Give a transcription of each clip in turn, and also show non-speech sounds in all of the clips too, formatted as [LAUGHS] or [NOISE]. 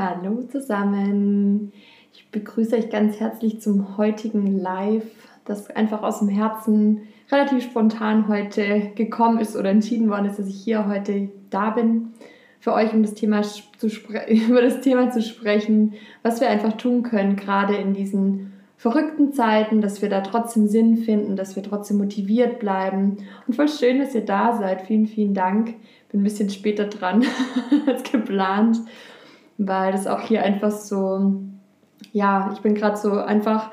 Hallo zusammen. Ich begrüße euch ganz herzlich zum heutigen Live, das einfach aus dem Herzen relativ spontan heute gekommen ist oder entschieden worden ist, dass ich hier heute da bin für euch, um das Thema zu [LAUGHS] über das Thema zu sprechen, was wir einfach tun können, gerade in diesen verrückten Zeiten, dass wir da trotzdem Sinn finden, dass wir trotzdem motiviert bleiben. Und voll schön, dass ihr da seid. Vielen, vielen Dank. Bin ein bisschen später dran [LAUGHS] als geplant weil das auch hier einfach so, ja, ich bin gerade so einfach,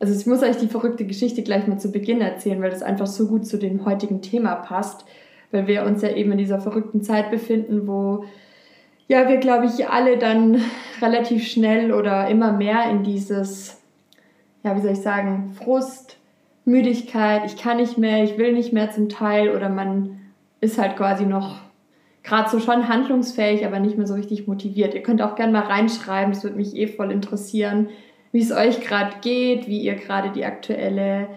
also ich muss euch die verrückte Geschichte gleich mal zu Beginn erzählen, weil das einfach so gut zu dem heutigen Thema passt, weil wir uns ja eben in dieser verrückten Zeit befinden, wo ja, wir glaube ich alle dann relativ schnell oder immer mehr in dieses, ja, wie soll ich sagen, Frust, Müdigkeit, ich kann nicht mehr, ich will nicht mehr zum Teil oder man ist halt quasi noch gerade so schon handlungsfähig, aber nicht mehr so richtig motiviert. Ihr könnt auch gerne mal reinschreiben, das würde mich eh voll interessieren, wie es euch gerade geht, wie ihr gerade die aktuelle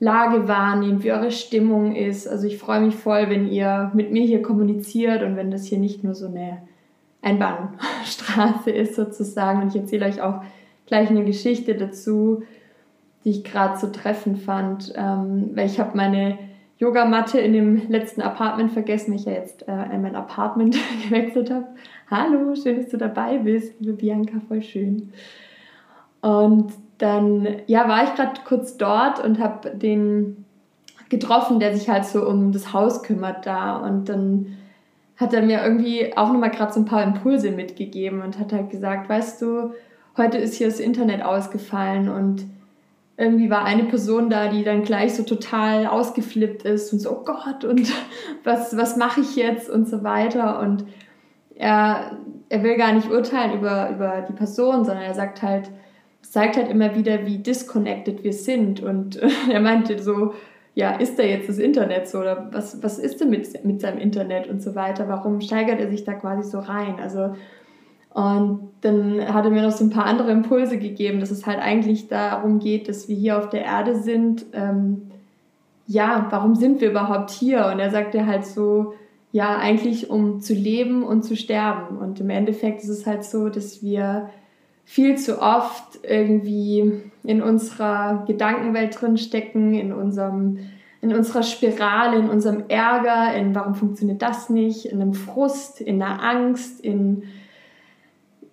Lage wahrnehmt, wie eure Stimmung ist. Also ich freue mich voll, wenn ihr mit mir hier kommuniziert und wenn das hier nicht nur so eine Einbahnstraße ist sozusagen. Und ich erzähle euch auch gleich eine Geschichte dazu, die ich gerade so treffend fand, ähm, weil ich habe meine Yogamatte in dem letzten Apartment vergessen, ich ja jetzt äh, in mein Apartment [LAUGHS] gewechselt habe. Hallo, schön, dass du dabei bist, liebe Bianca, voll schön. Und dann ja, war ich gerade kurz dort und habe den getroffen, der sich halt so um das Haus kümmert da. Und dann hat er mir irgendwie auch nochmal gerade so ein paar Impulse mitgegeben und hat halt gesagt, weißt du, heute ist hier das Internet ausgefallen und irgendwie war eine Person da, die dann gleich so total ausgeflippt ist und so, oh Gott, und [LAUGHS] was, was mache ich jetzt und so weiter. Und er, er will gar nicht urteilen über, über die Person, sondern er sagt halt, zeigt halt immer wieder, wie disconnected wir sind. Und [LAUGHS] er meinte so, ja, ist da jetzt das Internet so oder was, was ist denn mit, mit seinem Internet und so weiter? Warum steigert er sich da quasi so rein? Also und dann hat er mir noch so ein paar andere Impulse gegeben, dass es halt eigentlich darum geht, dass wir hier auf der Erde sind. Ähm, ja, warum sind wir überhaupt hier? Und er sagte halt so, ja, eigentlich um zu leben und zu sterben. Und im Endeffekt ist es halt so, dass wir viel zu oft irgendwie in unserer Gedankenwelt drin stecken, in in unserer Spirale, in unserem Ärger, in warum funktioniert das nicht, in einem Frust, in einer Angst, in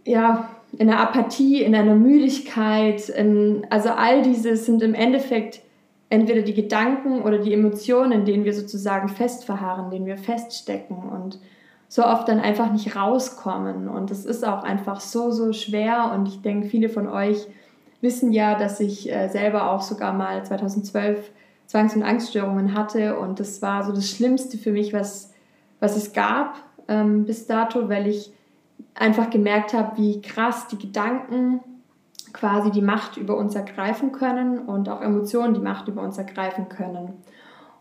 ja, in einer Apathie, in einer Müdigkeit. In, also all diese sind im Endeffekt entweder die Gedanken oder die Emotionen, in denen wir sozusagen festverharren, in denen wir feststecken und so oft dann einfach nicht rauskommen. Und es ist auch einfach so, so schwer. Und ich denke, viele von euch wissen ja, dass ich äh, selber auch sogar mal 2012 Zwangs- und Angststörungen hatte. Und das war so das Schlimmste für mich, was, was es gab ähm, bis dato, weil ich einfach gemerkt habe, wie krass die Gedanken quasi die Macht über uns ergreifen können und auch Emotionen die Macht über uns ergreifen können.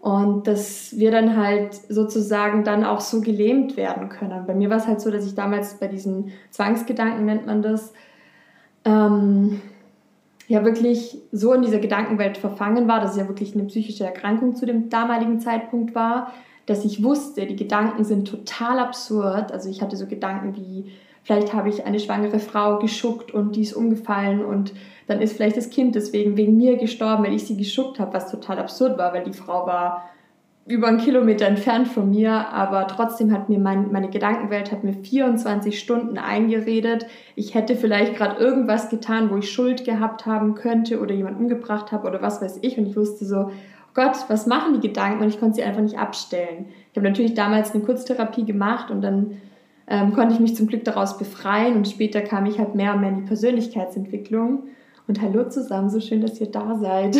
Und dass wir dann halt sozusagen dann auch so gelähmt werden können. Bei mir war es halt so, dass ich damals bei diesen Zwangsgedanken, nennt man das, ähm, ja wirklich so in dieser Gedankenwelt verfangen war, dass es ja wirklich eine psychische Erkrankung zu dem damaligen Zeitpunkt war, dass ich wusste, die Gedanken sind total absurd. Also ich hatte so Gedanken wie, vielleicht habe ich eine schwangere Frau geschuckt und die ist umgefallen und dann ist vielleicht das Kind deswegen wegen mir gestorben, weil ich sie geschuckt habe, was total absurd war, weil die Frau war über einen Kilometer entfernt von mir, aber trotzdem hat mir mein, meine Gedankenwelt hat mir 24 Stunden eingeredet. Ich hätte vielleicht gerade irgendwas getan, wo ich Schuld gehabt haben könnte oder jemand umgebracht habe oder was weiß ich. Und ich wusste so, Gott, was machen die Gedanken? Und ich konnte sie einfach nicht abstellen. Ich habe natürlich damals eine Kurztherapie gemacht und dann ähm, konnte ich mich zum Glück daraus befreien und später kam ich halt mehr und mehr in die Persönlichkeitsentwicklung. Und hallo zusammen, so schön, dass ihr da seid.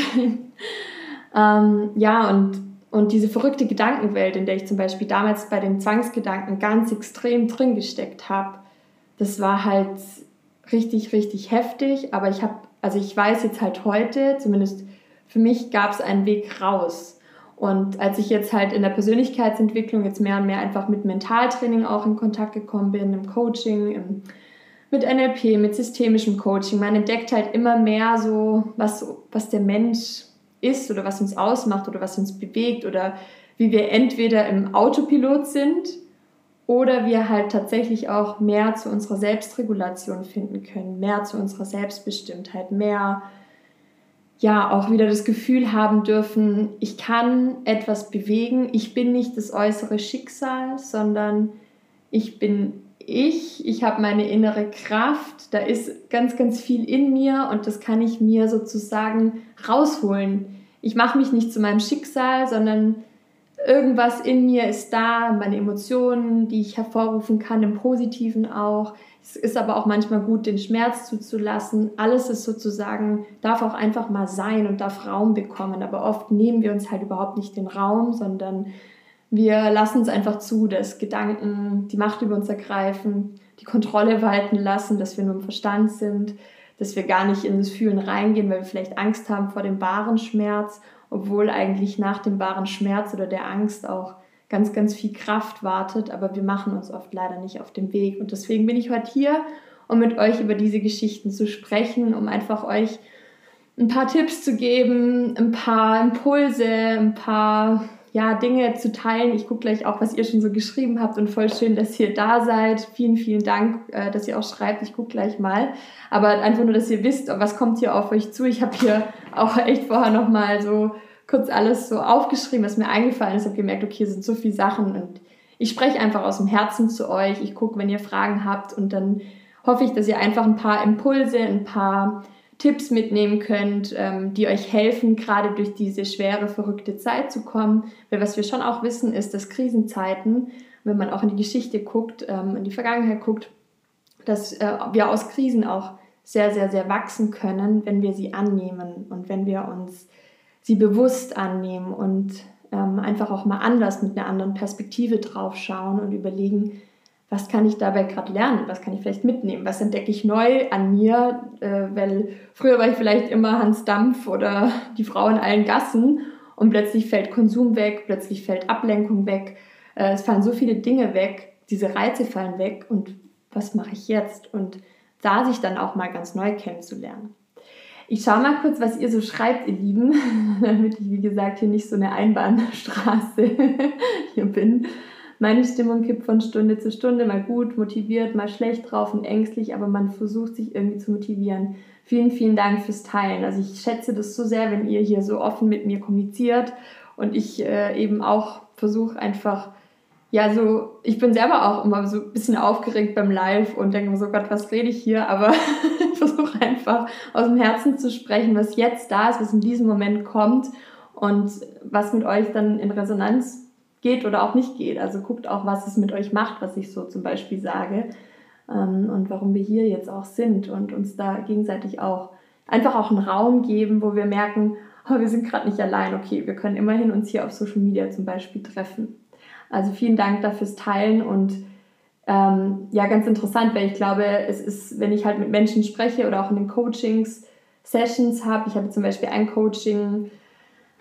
[LAUGHS] ähm, ja, und, und diese verrückte Gedankenwelt, in der ich zum Beispiel damals bei den Zwangsgedanken ganz extrem drin gesteckt habe, das war halt richtig, richtig heftig. Aber ich habe, also ich weiß jetzt halt heute, zumindest für mich gab es einen Weg raus. Und als ich jetzt halt in der Persönlichkeitsentwicklung jetzt mehr und mehr einfach mit Mentaltraining auch in Kontakt gekommen bin, im Coaching, im, mit NLP, mit systemischem Coaching, man entdeckt halt immer mehr so, was, was der Mensch ist oder was uns ausmacht oder was uns bewegt oder wie wir entweder im Autopilot sind oder wir halt tatsächlich auch mehr zu unserer Selbstregulation finden können, mehr zu unserer Selbstbestimmtheit, mehr ja auch wieder das Gefühl haben dürfen, ich kann etwas bewegen, ich bin nicht das äußere Schicksal, sondern ich bin ich, ich habe meine innere Kraft, da ist ganz, ganz viel in mir und das kann ich mir sozusagen rausholen. Ich mache mich nicht zu meinem Schicksal, sondern irgendwas in mir ist da, meine Emotionen, die ich hervorrufen kann, im Positiven auch. Es ist aber auch manchmal gut, den Schmerz zuzulassen. Alles ist sozusagen, darf auch einfach mal sein und darf Raum bekommen. Aber oft nehmen wir uns halt überhaupt nicht den Raum, sondern wir lassen es einfach zu, dass Gedanken die Macht über uns ergreifen, die Kontrolle walten lassen, dass wir nur im Verstand sind, dass wir gar nicht in das Fühlen reingehen, weil wir vielleicht Angst haben vor dem wahren Schmerz obwohl eigentlich nach dem wahren Schmerz oder der Angst auch ganz, ganz viel Kraft wartet, aber wir machen uns oft leider nicht auf den Weg. Und deswegen bin ich heute hier, um mit euch über diese Geschichten zu sprechen, um einfach euch ein paar Tipps zu geben, ein paar Impulse, ein paar ja, Dinge zu teilen. Ich gucke gleich auch, was ihr schon so geschrieben habt und voll schön, dass ihr da seid. Vielen, vielen Dank, äh, dass ihr auch schreibt. Ich gucke gleich mal. Aber einfach nur, dass ihr wisst, was kommt hier auf euch zu. Ich habe hier auch echt vorher nochmal so kurz alles so aufgeschrieben, was mir eingefallen ist. Habe gemerkt, okay, hier sind so viele Sachen und ich spreche einfach aus dem Herzen zu euch. Ich gucke, wenn ihr Fragen habt und dann hoffe ich, dass ihr einfach ein paar Impulse, ein paar Tipps mitnehmen könnt, ähm, die euch helfen, gerade durch diese schwere, verrückte Zeit zu kommen. Weil was wir schon auch wissen, ist, dass Krisenzeiten, wenn man auch in die Geschichte guckt, ähm, in die Vergangenheit guckt, dass äh, wir aus Krisen auch sehr, sehr, sehr wachsen können, wenn wir sie annehmen und wenn wir uns sie bewusst annehmen und ähm, einfach auch mal anders mit einer anderen Perspektive drauf schauen und überlegen, was kann ich dabei gerade lernen, was kann ich vielleicht mitnehmen, was entdecke ich neu an mir, äh, weil früher war ich vielleicht immer Hans Dampf oder die Frau in allen Gassen und plötzlich fällt Konsum weg, plötzlich fällt Ablenkung weg, äh, es fallen so viele Dinge weg, diese Reize fallen weg und was mache ich jetzt? Und da sich dann auch mal ganz neu kennenzulernen. Ich schaue mal kurz, was ihr so schreibt, ihr Lieben, [LAUGHS] damit ich, wie gesagt, hier nicht so eine Einbahnstraße [LAUGHS] hier bin. Meine Stimmung kippt von Stunde zu Stunde, mal gut, motiviert, mal schlecht drauf und ängstlich, aber man versucht sich irgendwie zu motivieren. Vielen, vielen Dank fürs Teilen. Also ich schätze das so sehr, wenn ihr hier so offen mit mir kommuniziert und ich äh, eben auch versuche einfach, ja, so, ich bin selber auch immer so ein bisschen aufgeregt beim Live und denke mir so, Gott, was rede ich hier? Aber [LAUGHS] ich versuche einfach aus dem Herzen zu sprechen, was jetzt da ist, was in diesem Moment kommt und was mit euch dann in Resonanz geht oder auch nicht geht. Also guckt auch, was es mit euch macht, was ich so zum Beispiel sage ähm, und warum wir hier jetzt auch sind und uns da gegenseitig auch einfach auch einen Raum geben, wo wir merken, oh, wir sind gerade nicht allein, okay, wir können immerhin uns hier auf Social Media zum Beispiel treffen. Also vielen Dank dafür fürs Teilen und ähm, ja, ganz interessant, weil ich glaube, es ist, wenn ich halt mit Menschen spreche oder auch in den Coachings Sessions habe, ich hatte zum Beispiel ein Coaching,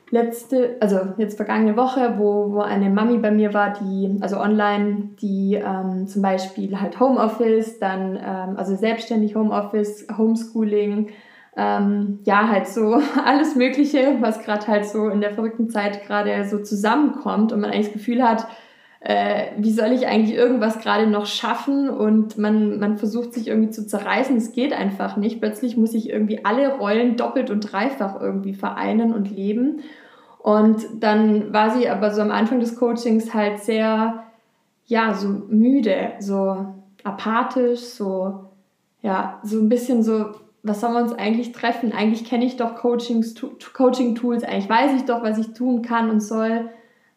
letzte, also jetzt vergangene Woche, wo, wo eine Mami bei mir war, die, also online, die ähm, zum Beispiel halt Homeoffice, dann, ähm, also selbstständig Homeoffice, Homeschooling, ähm, ja, halt so [LAUGHS] alles Mögliche, was gerade halt so in der verrückten Zeit gerade so zusammenkommt und man eigentlich das Gefühl hat, äh, wie soll ich eigentlich irgendwas gerade noch schaffen und man, man versucht sich irgendwie zu zerreißen, es geht einfach nicht. Plötzlich muss ich irgendwie alle Rollen doppelt und dreifach irgendwie vereinen und leben. Und dann war sie aber so am Anfang des Coachings halt sehr, ja, so müde, so apathisch, so, ja, so ein bisschen so, was sollen wir uns eigentlich treffen? Eigentlich kenne ich doch Coaching-Tools, eigentlich weiß ich doch, was ich tun kann und soll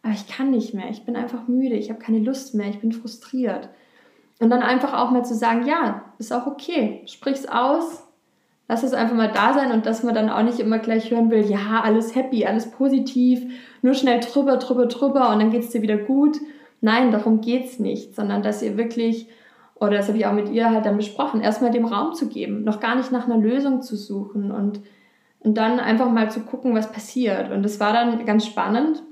aber ich kann nicht mehr, ich bin einfach müde, ich habe keine Lust mehr, ich bin frustriert. Und dann einfach auch mal zu sagen, ja, ist auch okay, sprich's aus, lass es einfach mal da sein und dass man dann auch nicht immer gleich hören will, ja, alles happy, alles positiv, nur schnell drüber, drüber, drüber und dann geht's dir wieder gut. Nein, darum geht's nicht, sondern dass ihr wirklich, oder das habe ich auch mit ihr halt dann besprochen, erstmal dem Raum zu geben, noch gar nicht nach einer Lösung zu suchen und, und dann einfach mal zu gucken, was passiert. Und das war dann ganz spannend,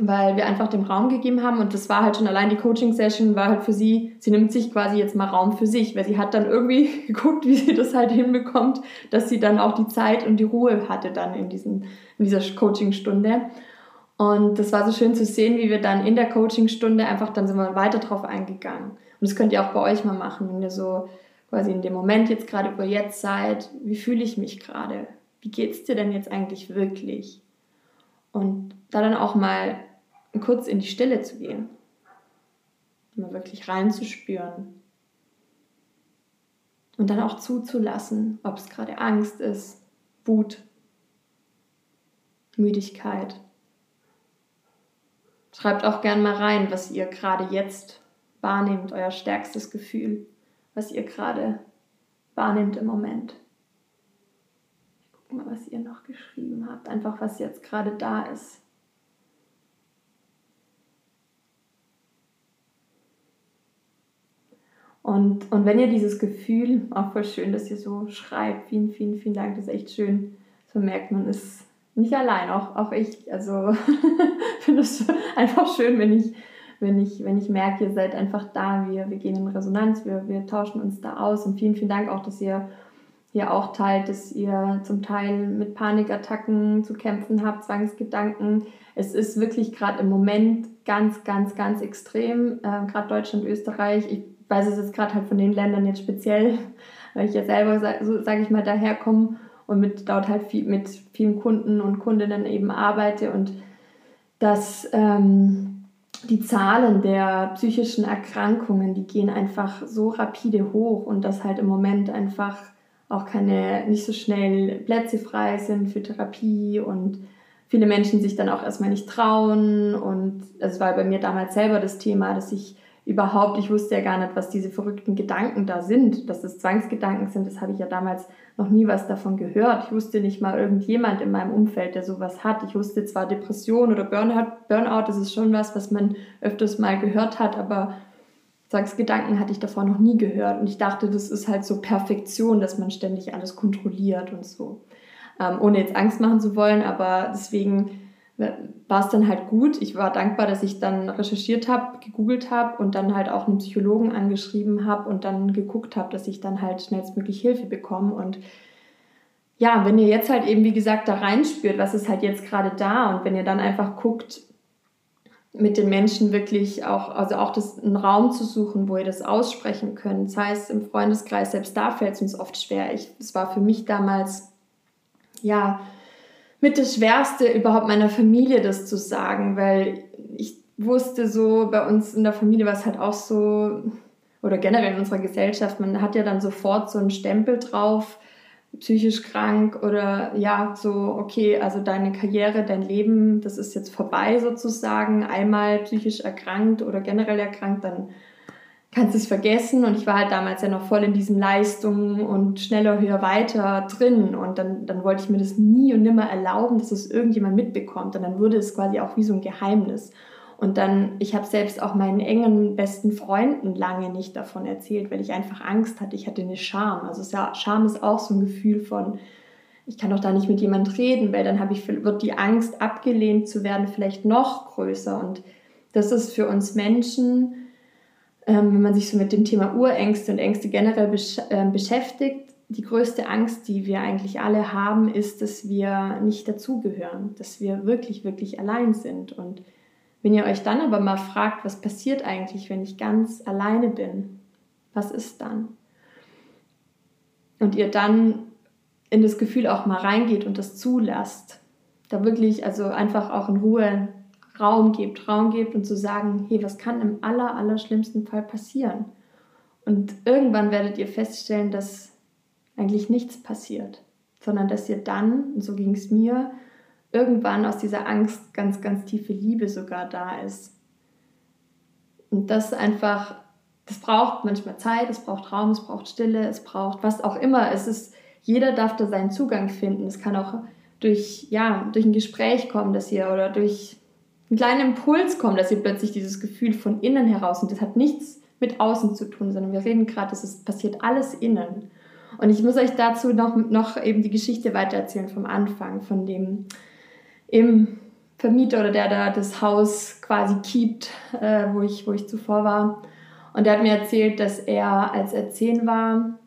weil wir einfach dem Raum gegeben haben und das war halt schon allein die Coaching-Session war halt für sie, sie nimmt sich quasi jetzt mal Raum für sich, weil sie hat dann irgendwie [LAUGHS] geguckt, wie sie das halt hinbekommt, dass sie dann auch die Zeit und die Ruhe hatte dann in, diesen, in dieser Coaching-Stunde. Und das war so schön zu sehen, wie wir dann in der Coachingstunde einfach, dann sind wir weiter drauf eingegangen. Und das könnt ihr auch bei euch mal machen, wenn ihr so quasi in dem Moment jetzt gerade, ihr jetzt seid, wie fühle ich mich gerade? Wie geht es dir denn jetzt eigentlich wirklich? Und da dann auch mal kurz in die Stille zu gehen. Mal wirklich reinzuspüren. Und dann auch zuzulassen, ob es gerade Angst ist, Wut, Müdigkeit. Schreibt auch gern mal rein, was ihr gerade jetzt wahrnehmt, euer stärkstes Gefühl, was ihr gerade wahrnehmt im Moment. Ich gucke mal, was ihr noch geschrieben habt, einfach was jetzt gerade da ist. Und, und wenn ihr dieses Gefühl, auch voll schön, dass ihr so schreibt, vielen, vielen, vielen Dank, das ist echt schön, so merkt man, ist nicht allein, auch, auch ich. Also [LAUGHS] finde es einfach schön, wenn ich, wenn, ich, wenn ich merke, ihr seid einfach da, wir, wir gehen in Resonanz, wir, wir tauschen uns da aus. Und vielen, vielen Dank auch, dass ihr hier auch teilt, dass ihr zum Teil mit Panikattacken zu kämpfen habt, Zwangsgedanken. Es ist wirklich gerade im Moment ganz, ganz, ganz extrem, äh, gerade Deutschland, Österreich. Ich weiß es jetzt gerade halt von den Ländern jetzt speziell, [LAUGHS] weil ich ja selber, so sage ich mal, daherkomme und mit dort halt viel, mit vielen Kunden und Kundinnen eben arbeite und dass ähm, die Zahlen der psychischen Erkrankungen, die gehen einfach so rapide hoch und dass halt im Moment einfach auch keine, nicht so schnell Plätze frei sind für Therapie und viele Menschen sich dann auch erstmal nicht trauen und es war bei mir damals selber das Thema, dass ich überhaupt, ich wusste ja gar nicht, was diese verrückten Gedanken da sind, dass das Zwangsgedanken sind, das habe ich ja damals noch nie was davon gehört. Ich wusste nicht mal irgendjemand in meinem Umfeld, der sowas hat. Ich wusste zwar Depression oder Burnout, Burnout, das ist schon was, was man öfters mal gehört hat, aber Zwangsgedanken hatte ich davor noch nie gehört und ich dachte, das ist halt so Perfektion, dass man ständig alles kontrolliert und so. Ähm, ohne jetzt Angst machen zu wollen, aber deswegen war es dann halt gut. Ich war dankbar, dass ich dann recherchiert habe, gegoogelt habe und dann halt auch einen Psychologen angeschrieben habe und dann geguckt habe, dass ich dann halt schnellstmöglich Hilfe bekomme. Und ja, wenn ihr jetzt halt eben, wie gesagt, da reinspürt, was ist halt jetzt gerade da und wenn ihr dann einfach guckt, mit den Menschen wirklich auch, also auch das, einen Raum zu suchen, wo ihr das aussprechen könnt. Das heißt, im Freundeskreis, selbst da fällt es uns oft schwer. Es war für mich damals, ja, mit das Schwerste überhaupt meiner Familie das zu sagen, weil ich wusste so, bei uns in der Familie war es halt auch so, oder generell in unserer Gesellschaft, man hat ja dann sofort so einen Stempel drauf, psychisch krank oder ja, so, okay, also deine Karriere, dein Leben, das ist jetzt vorbei sozusagen, einmal psychisch erkrankt oder generell erkrankt, dann kannst es vergessen. Und ich war halt damals ja noch voll in diesen Leistungen und schneller, höher, weiter drin. Und dann, dann wollte ich mir das nie und nimmer erlauben, dass es irgendjemand mitbekommt. Und dann wurde es quasi auch wie so ein Geheimnis. Und dann, ich habe selbst auch meinen engen besten Freunden lange nicht davon erzählt, weil ich einfach Angst hatte. Ich hatte eine Scham. Also ja, Scham ist auch so ein Gefühl von, ich kann doch da nicht mit jemand reden, weil dann ich, wird die Angst, abgelehnt zu werden, vielleicht noch größer. Und das ist für uns Menschen, ähm, wenn man sich so mit dem Thema Urängste und Ängste generell besch äh, beschäftigt, die größte Angst, die wir eigentlich alle haben, ist, dass wir nicht dazugehören, dass wir wirklich, wirklich allein sind. Und wenn ihr euch dann aber mal fragt, was passiert eigentlich, wenn ich ganz alleine bin, was ist dann? Und ihr dann in das Gefühl auch mal reingeht und das zulasst, da wirklich also einfach auch in Ruhe Raum gibt, Raum gibt und zu sagen, hey, was kann im aller, aller schlimmsten Fall passieren? Und irgendwann werdet ihr feststellen, dass eigentlich nichts passiert, sondern dass ihr dann, und so ging es mir, irgendwann aus dieser Angst ganz, ganz tiefe Liebe sogar da ist. Und das einfach, das braucht manchmal Zeit, es braucht Raum, es braucht Stille, es braucht was auch immer. Es ist, jeder darf da seinen Zugang finden. Es kann auch durch, ja, durch ein Gespräch kommen, dass ihr oder durch einen kleinen Impuls kommt, dass ihr plötzlich dieses Gefühl von innen heraus und das hat nichts mit außen zu tun, sondern wir reden gerade, ist, passiert alles innen. Und ich muss euch dazu noch, noch eben die Geschichte weitererzählen vom Anfang, von dem im Vermieter oder der da das Haus quasi keept, äh, wo, ich, wo ich zuvor war. Und der hat mir erzählt, dass er, als er zehn war,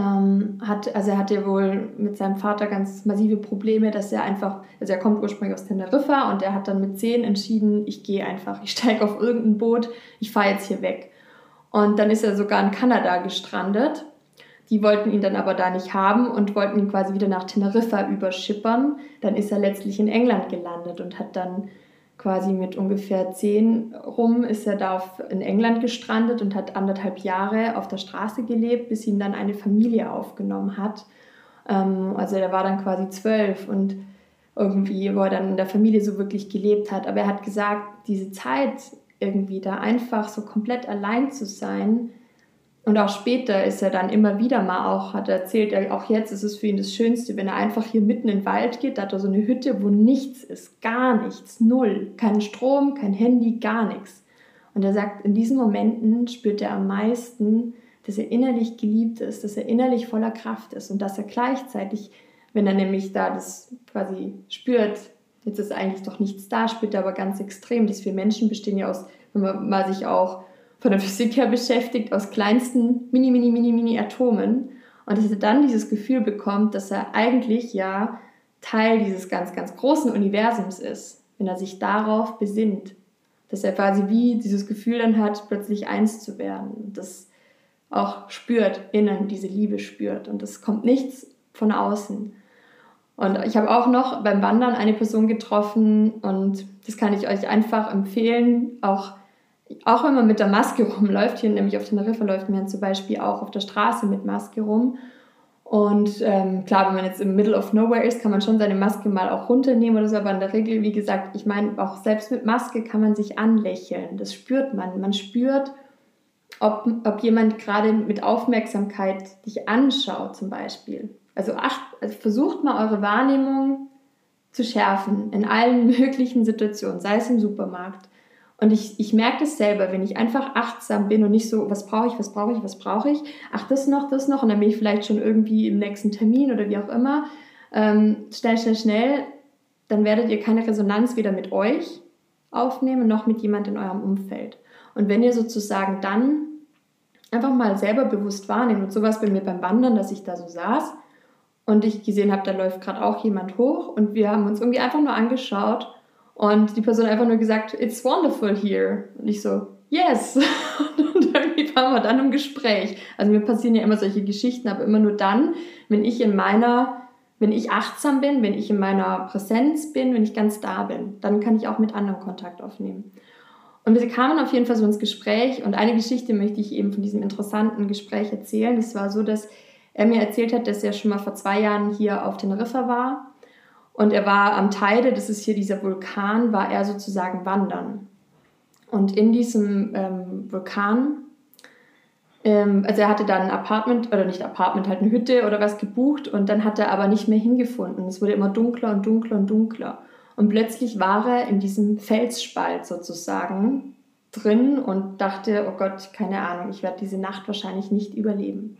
ähm, hat, also er hatte wohl mit seinem Vater ganz massive Probleme, dass er einfach, also er kommt ursprünglich aus Teneriffa und er hat dann mit zehn entschieden, ich gehe einfach, ich steige auf irgendein Boot, ich fahre jetzt hier weg. Und dann ist er sogar in Kanada gestrandet. Die wollten ihn dann aber da nicht haben und wollten ihn quasi wieder nach Teneriffa überschippern. Dann ist er letztlich in England gelandet und hat dann quasi mit ungefähr zehn rum ist er da auf, in England gestrandet und hat anderthalb Jahre auf der Straße gelebt, bis ihn dann eine Familie aufgenommen hat. Ähm, also er war dann quasi zwölf und irgendwie, wo er dann in der Familie so wirklich gelebt hat. Aber er hat gesagt, diese Zeit irgendwie da einfach so komplett allein zu sein, und auch später ist er dann immer wieder mal auch, hat er erzählt, auch jetzt ist es für ihn das Schönste, wenn er einfach hier mitten in den Wald geht, da hat er so eine Hütte, wo nichts ist, gar nichts, null, kein Strom, kein Handy, gar nichts. Und er sagt, in diesen Momenten spürt er am meisten, dass er innerlich geliebt ist, dass er innerlich voller Kraft ist und dass er gleichzeitig, wenn er nämlich da das quasi spürt, jetzt ist eigentlich doch nichts da, spürt er aber ganz extrem, dass wir Menschen bestehen ja aus, wenn man mal sich auch von der Physik her beschäftigt, aus kleinsten mini, mini, mini, mini Atomen. Und dass er dann dieses Gefühl bekommt, dass er eigentlich ja Teil dieses ganz, ganz großen Universums ist, wenn er sich darauf besinnt. Dass er quasi wie dieses Gefühl dann hat, plötzlich eins zu werden. Das auch spürt, innen diese Liebe spürt. Und das kommt nichts von außen. Und ich habe auch noch beim Wandern eine Person getroffen und das kann ich euch einfach empfehlen, auch auch wenn man mit der Maske [LAUGHS] rumläuft, hier nämlich auf Teneriffa läuft man zum Beispiel auch auf der Straße mit Maske rum. Und ähm, klar, wenn man jetzt im Middle of Nowhere ist, kann man schon seine Maske mal auch runternehmen oder so, aber in der Regel, wie gesagt, ich meine, auch selbst mit Maske kann man sich anlächeln. Das spürt man. Man spürt, ob, ob jemand gerade mit Aufmerksamkeit dich anschaut, zum Beispiel. Also, acht, also versucht mal eure Wahrnehmung zu schärfen in allen [LAUGHS] möglichen Situationen, sei es im Supermarkt, und ich, ich merke das selber, wenn ich einfach achtsam bin und nicht so, was brauche ich, was brauche ich, was brauche ich, ach, das noch, das noch, und dann bin ich vielleicht schon irgendwie im nächsten Termin oder wie auch immer. Ähm, schnell, schnell, schnell, dann werdet ihr keine Resonanz weder mit euch aufnehmen noch mit jemand in eurem Umfeld. Und wenn ihr sozusagen dann einfach mal selber bewusst wahrnehmt, und sowas bei mir beim Wandern, dass ich da so saß und ich gesehen habe, da läuft gerade auch jemand hoch und wir haben uns irgendwie einfach nur angeschaut und die Person einfach nur gesagt, it's wonderful here. Und ich so, yes. [LAUGHS] Und irgendwie waren wir dann im Gespräch. Also mir passieren ja immer solche Geschichten, aber immer nur dann, wenn ich in meiner, wenn ich achtsam bin, wenn ich in meiner Präsenz bin, wenn ich ganz da bin, dann kann ich auch mit anderen Kontakt aufnehmen. Und wir kamen auf jeden Fall so ins Gespräch und eine Geschichte möchte ich eben von diesem interessanten Gespräch erzählen. Es war so, dass er mir erzählt hat, dass er schon mal vor zwei Jahren hier auf Teneriffa war und er war am Teide, das ist hier dieser Vulkan, war er sozusagen wandern. Und in diesem ähm, Vulkan, ähm, also er hatte dann ein Apartment, oder nicht Apartment, halt eine Hütte oder was gebucht und dann hat er aber nicht mehr hingefunden. Es wurde immer dunkler und dunkler und dunkler. Und plötzlich war er in diesem Felsspalt sozusagen drin und dachte, oh Gott, keine Ahnung, ich werde diese Nacht wahrscheinlich nicht überleben.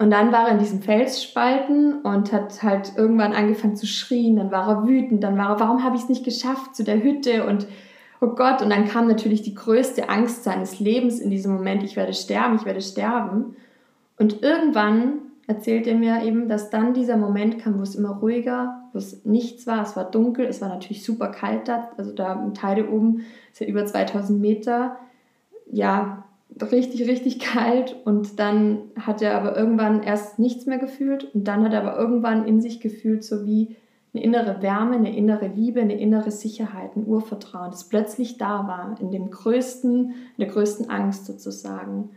Und dann war er in diesen Felsspalten und hat halt irgendwann angefangen zu schrien. Dann war er wütend. Dann war er, warum habe ich es nicht geschafft zu der Hütte? Und oh Gott. Und dann kam natürlich die größte Angst seines Lebens in diesem Moment. Ich werde sterben, ich werde sterben. Und irgendwann erzählt er mir eben, dass dann dieser Moment kam, wo es immer ruhiger, wo es nichts war. Es war dunkel, es war natürlich super kalt da. Also da im Teile oben ist ja über 2000 Meter. Ja, richtig, richtig kalt und dann hat er aber irgendwann erst nichts mehr gefühlt und dann hat er aber irgendwann in sich gefühlt, so wie eine innere Wärme, eine innere Liebe, eine innere Sicherheit, ein Urvertrauen, das plötzlich da war, in dem größten, der größten Angst sozusagen.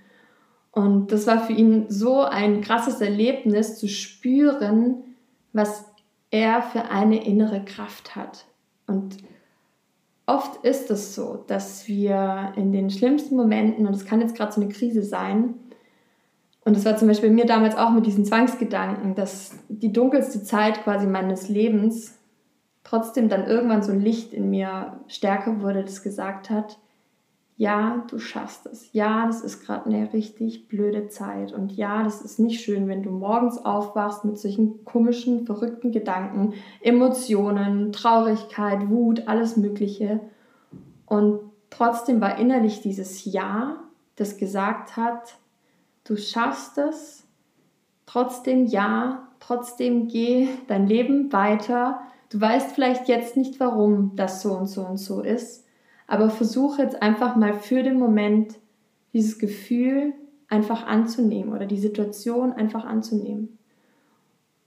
Und das war für ihn so ein krasses Erlebnis zu spüren, was er für eine innere Kraft hat. Und oft ist es so, dass wir in den schlimmsten Momenten, und es kann jetzt gerade so eine Krise sein, und das war zum Beispiel mir damals auch mit diesen Zwangsgedanken, dass die dunkelste Zeit quasi meines Lebens trotzdem dann irgendwann so ein Licht in mir stärker wurde, das gesagt hat, ja, du schaffst es. Ja, das ist gerade eine richtig blöde Zeit. Und ja, das ist nicht schön, wenn du morgens aufwachst mit solchen komischen, verrückten Gedanken, Emotionen, Traurigkeit, Wut, alles Mögliche. Und trotzdem war innerlich dieses Ja, das gesagt hat, du schaffst es, trotzdem ja, trotzdem geh dein Leben weiter. Du weißt vielleicht jetzt nicht, warum das so und so und so ist, aber versuche jetzt einfach mal für den Moment dieses Gefühl einfach anzunehmen oder die Situation einfach anzunehmen.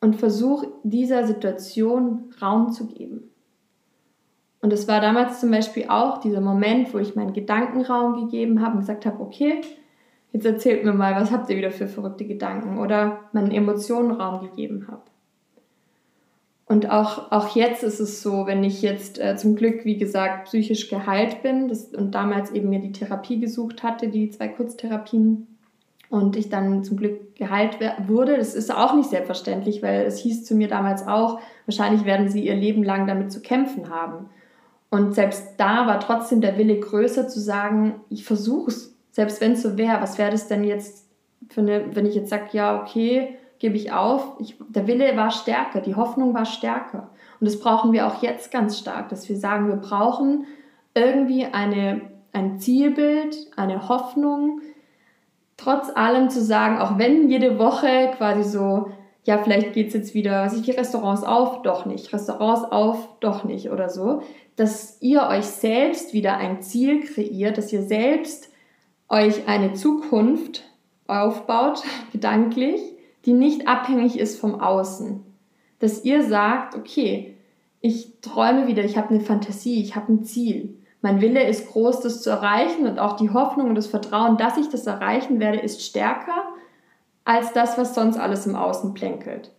Und versuch dieser Situation Raum zu geben. Und es war damals zum Beispiel auch dieser Moment, wo ich meinen Gedankenraum gegeben habe und gesagt habe, okay, jetzt erzählt mir mal, was habt ihr wieder für verrückte Gedanken oder meinen Emotionen Raum gegeben habe. Und auch, auch jetzt ist es so, wenn ich jetzt äh, zum Glück, wie gesagt, psychisch geheilt bin das, und damals eben mir die Therapie gesucht hatte, die zwei Kurztherapien, und ich dann zum Glück geheilt wurde. Das ist auch nicht selbstverständlich, weil es hieß zu mir damals auch, wahrscheinlich werden sie ihr Leben lang damit zu kämpfen haben. Und selbst da war trotzdem der Wille größer zu sagen, ich versuche es, selbst wenn es so wäre, was wäre das denn jetzt für eine, wenn ich jetzt sage, ja, okay, gebe ich auf. Ich, der Wille war stärker, die Hoffnung war stärker. Und das brauchen wir auch jetzt ganz stark, dass wir sagen, wir brauchen irgendwie eine, ein Zielbild, eine Hoffnung, trotz allem zu sagen, auch wenn jede Woche quasi so, ja, vielleicht geht es jetzt wieder, was ich die Restaurants auf, doch nicht, Restaurants auf, doch nicht oder so, dass ihr euch selbst wieder ein Ziel kreiert, dass ihr selbst euch eine Zukunft aufbaut, [LAUGHS] gedanklich, die nicht abhängig ist vom Außen. Dass ihr sagt, okay, ich träume wieder, ich habe eine Fantasie, ich habe ein Ziel. Mein Wille ist groß, das zu erreichen und auch die Hoffnung und das Vertrauen, dass ich das erreichen werde, ist stärker als das, was sonst alles im Außen plänkelt.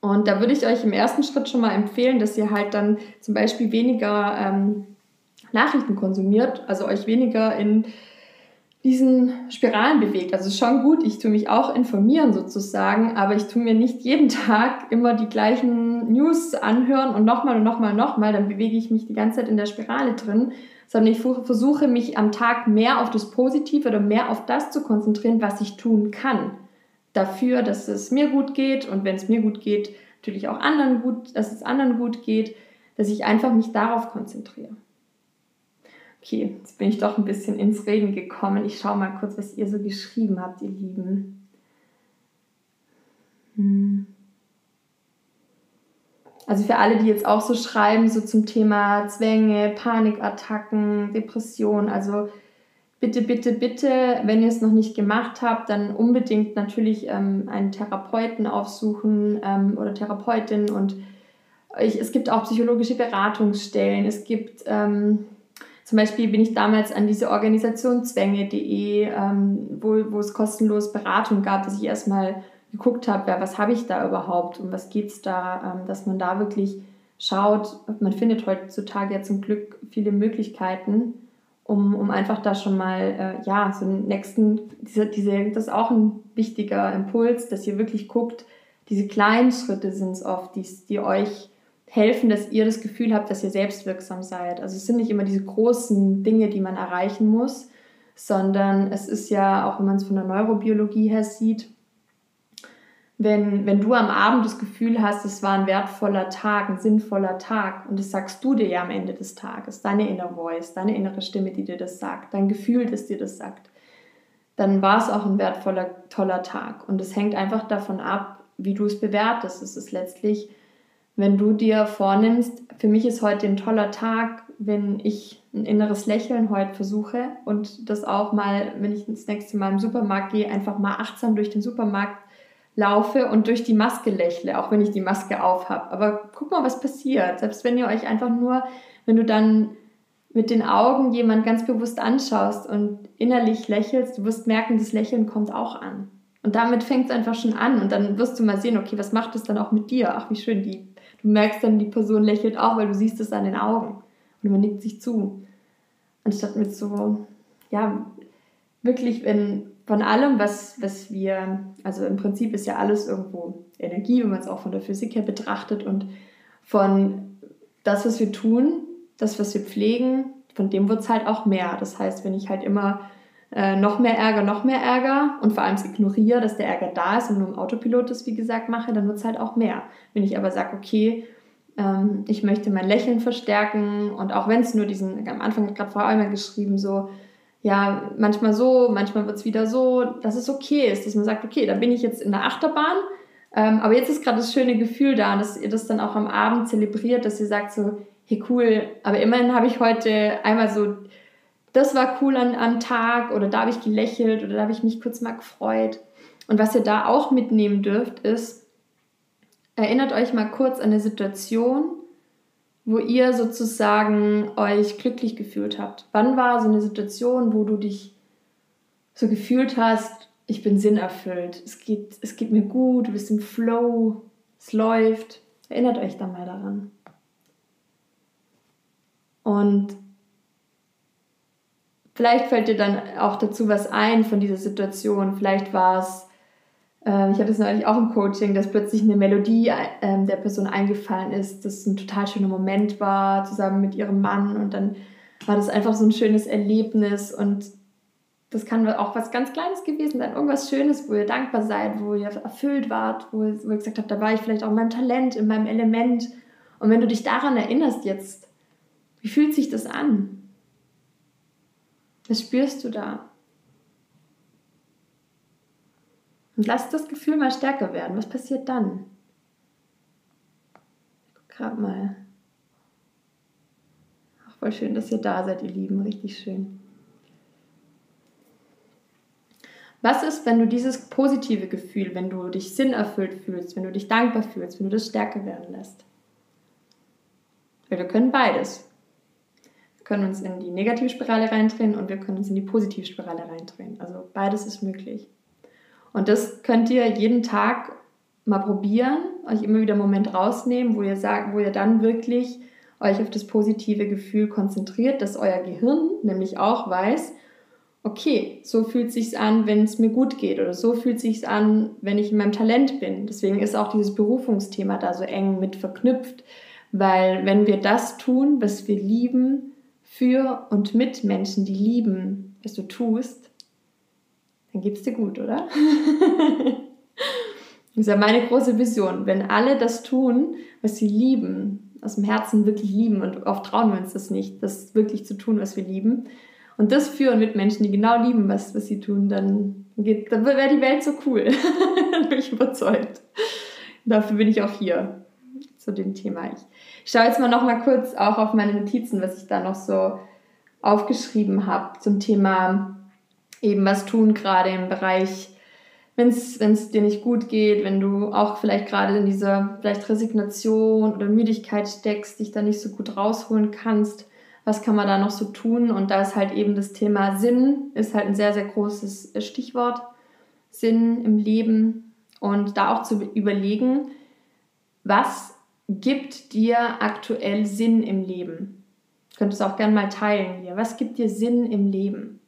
Und da würde ich euch im ersten Schritt schon mal empfehlen, dass ihr halt dann zum Beispiel weniger ähm, Nachrichten konsumiert, also euch weniger in diesen Spiralen bewegt. Also schon gut, ich tue mich auch informieren sozusagen, aber ich tue mir nicht jeden [LAUGHS] Tag immer die gleichen News anhören und nochmal und nochmal und nochmal, dann bewege ich mich die ganze Zeit in der Spirale drin, sondern ich versuche mich am Tag mehr auf das Positive oder mehr auf das zu konzentrieren, was ich tun kann. Dafür, dass es mir gut geht und wenn es mir gut geht, natürlich auch anderen gut, dass es anderen gut geht, dass ich einfach mich darauf konzentriere. Okay, jetzt bin ich doch ein bisschen ins Reden gekommen. Ich schaue mal kurz, was ihr so geschrieben habt, ihr Lieben. Hm. Also für alle, die jetzt auch so schreiben, so zum Thema Zwänge, Panikattacken, Depression, also bitte, bitte, bitte, wenn ihr es noch nicht gemacht habt, dann unbedingt natürlich ähm, einen Therapeuten aufsuchen ähm, oder Therapeutin und ich, es gibt auch psychologische Beratungsstellen, es gibt ähm, zum Beispiel bin ich damals an diese Organisation zwänge.de, ähm, wo, wo es kostenlos Beratung gab, dass ich erstmal geguckt habe, ja, was habe ich da überhaupt und was geht es da, ähm, dass man da wirklich schaut. Man findet heutzutage ja zum Glück viele Möglichkeiten, um, um einfach da schon mal, äh, ja, so einen nächsten, diese, diese, das ist auch ein wichtiger Impuls, dass ihr wirklich guckt, diese kleinen Schritte sind es oft, die, die euch helfen, dass ihr das Gefühl habt, dass ihr selbstwirksam seid. Also es sind nicht immer diese großen Dinge, die man erreichen muss, sondern es ist ja, auch wenn man es von der Neurobiologie her sieht, wenn, wenn du am Abend das Gefühl hast, es war ein wertvoller Tag, ein sinnvoller Tag, und das sagst du dir ja am Ende des Tages, deine inner Voice, deine innere Stimme, die dir das sagt, dein Gefühl, das dir das sagt, dann war es auch ein wertvoller, toller Tag. Und es hängt einfach davon ab, wie du es bewertest. Es ist letztlich wenn du dir vornimmst, für mich ist heute ein toller Tag, wenn ich ein inneres Lächeln heute versuche und das auch mal, wenn ich das nächste Mal im Supermarkt gehe, einfach mal achtsam durch den Supermarkt laufe und durch die Maske lächle, auch wenn ich die Maske auf habe. Aber guck mal, was passiert. Selbst wenn ihr euch einfach nur, wenn du dann mit den Augen jemand ganz bewusst anschaust und innerlich lächelst, du wirst merken, das Lächeln kommt auch an. Und damit fängt es einfach schon an und dann wirst du mal sehen, okay, was macht es dann auch mit dir? Ach, wie schön, die du merkst dann, die Person lächelt auch, weil du siehst es an den Augen und man nickt sich zu. Anstatt mit so, ja, wirklich, wenn von allem, was, was wir, also im Prinzip ist ja alles irgendwo Energie, wenn man es auch von der Physik her betrachtet und von das, was wir tun, das, was wir pflegen, von dem wird es halt auch mehr. Das heißt, wenn ich halt immer äh, noch mehr Ärger, noch mehr Ärger und vor allem ignoriere, dass der Ärger da ist und nur im Autopilot das, wie gesagt, mache, dann wird es halt auch mehr. Wenn ich aber sage, okay, ähm, ich möchte mein Lächeln verstärken und auch wenn es nur diesen, am Anfang gerade vorher einmal geschrieben, so, ja, manchmal so, manchmal wird es wieder so, dass es okay ist, dass man sagt, okay, da bin ich jetzt in der Achterbahn, ähm, aber jetzt ist gerade das schöne Gefühl da und dass ihr das dann auch am Abend zelebriert, dass ihr sagt so, hey cool, aber immerhin habe ich heute einmal so, das war cool an, am Tag oder da habe ich gelächelt oder da habe ich mich kurz mal gefreut. Und was ihr da auch mitnehmen dürft, ist, erinnert euch mal kurz an eine Situation, wo ihr sozusagen euch glücklich gefühlt habt. Wann war so eine Situation, wo du dich so gefühlt hast, ich bin sinnerfüllt, es geht, es geht mir gut, du bist im Flow, es läuft. Erinnert euch da mal daran. Und vielleicht fällt dir dann auch dazu was ein von dieser Situation. Vielleicht war es, äh, ich hatte es neulich auch im Coaching, dass plötzlich eine Melodie äh, der Person eingefallen ist, das ein total schöner Moment war, zusammen mit ihrem Mann. Und dann war das einfach so ein schönes Erlebnis und das kann auch was ganz Kleines gewesen sein, irgendwas Schönes, wo ihr dankbar seid, wo ihr erfüllt wart, wo ihr, wo ihr gesagt habt, da war ich vielleicht auch in meinem Talent, in meinem Element. Und wenn du dich daran erinnerst jetzt, wie fühlt sich das an? Was spürst du da? Und lass das Gefühl mal stärker werden. Was passiert dann? Gerade mal. Ach, voll schön, dass ihr da seid, ihr Lieben. Richtig schön. Was ist, wenn du dieses positive Gefühl, wenn du dich sinnerfüllt fühlst, wenn du dich dankbar fühlst, wenn du das stärker werden lässt? Weil wir können beides. Können uns in die Negativspirale reindrehen und wir können uns in die Positivspirale reindrehen. Also beides ist möglich. Und das könnt ihr jeden Tag mal probieren, euch immer wieder einen Moment rausnehmen, wo ihr sagt, wo ihr dann wirklich euch auf das positive Gefühl konzentriert, dass euer Gehirn nämlich auch weiß, okay, so fühlt sich's an, wenn es mir gut geht oder so fühlt sich's an, wenn ich in meinem Talent bin. Deswegen ist auch dieses Berufungsthema da so eng mit verknüpft, weil wenn wir das tun, was wir lieben, für und mit Menschen, die lieben, was du tust, dann geht's dir gut, oder? [LAUGHS] das ist ja meine große Vision. Wenn alle das tun, was sie lieben, aus dem Herzen wirklich lieben und oft trauen wir uns das nicht, das wirklich zu tun, was wir lieben, und das führen mit Menschen, die genau lieben, was, was sie tun, dann, dann wäre die Welt so cool. dann [LAUGHS] bin ich überzeugt. Dafür bin ich auch hier zu dem Thema. Ich, ich schaue jetzt mal noch mal kurz auch auf meine Notizen, was ich da noch so aufgeschrieben habe zum Thema eben was tun gerade im Bereich, wenn es dir nicht gut geht, wenn du auch vielleicht gerade in dieser vielleicht Resignation oder Müdigkeit steckst, dich da nicht so gut rausholen kannst was kann man da noch so tun? Und da ist halt eben das Thema Sinn, ist halt ein sehr, sehr großes äh, Stichwort. Sinn im Leben und da auch zu überlegen, was gibt dir aktuell Sinn im Leben? Du könntest auch gerne mal teilen hier. Was gibt dir Sinn im Leben?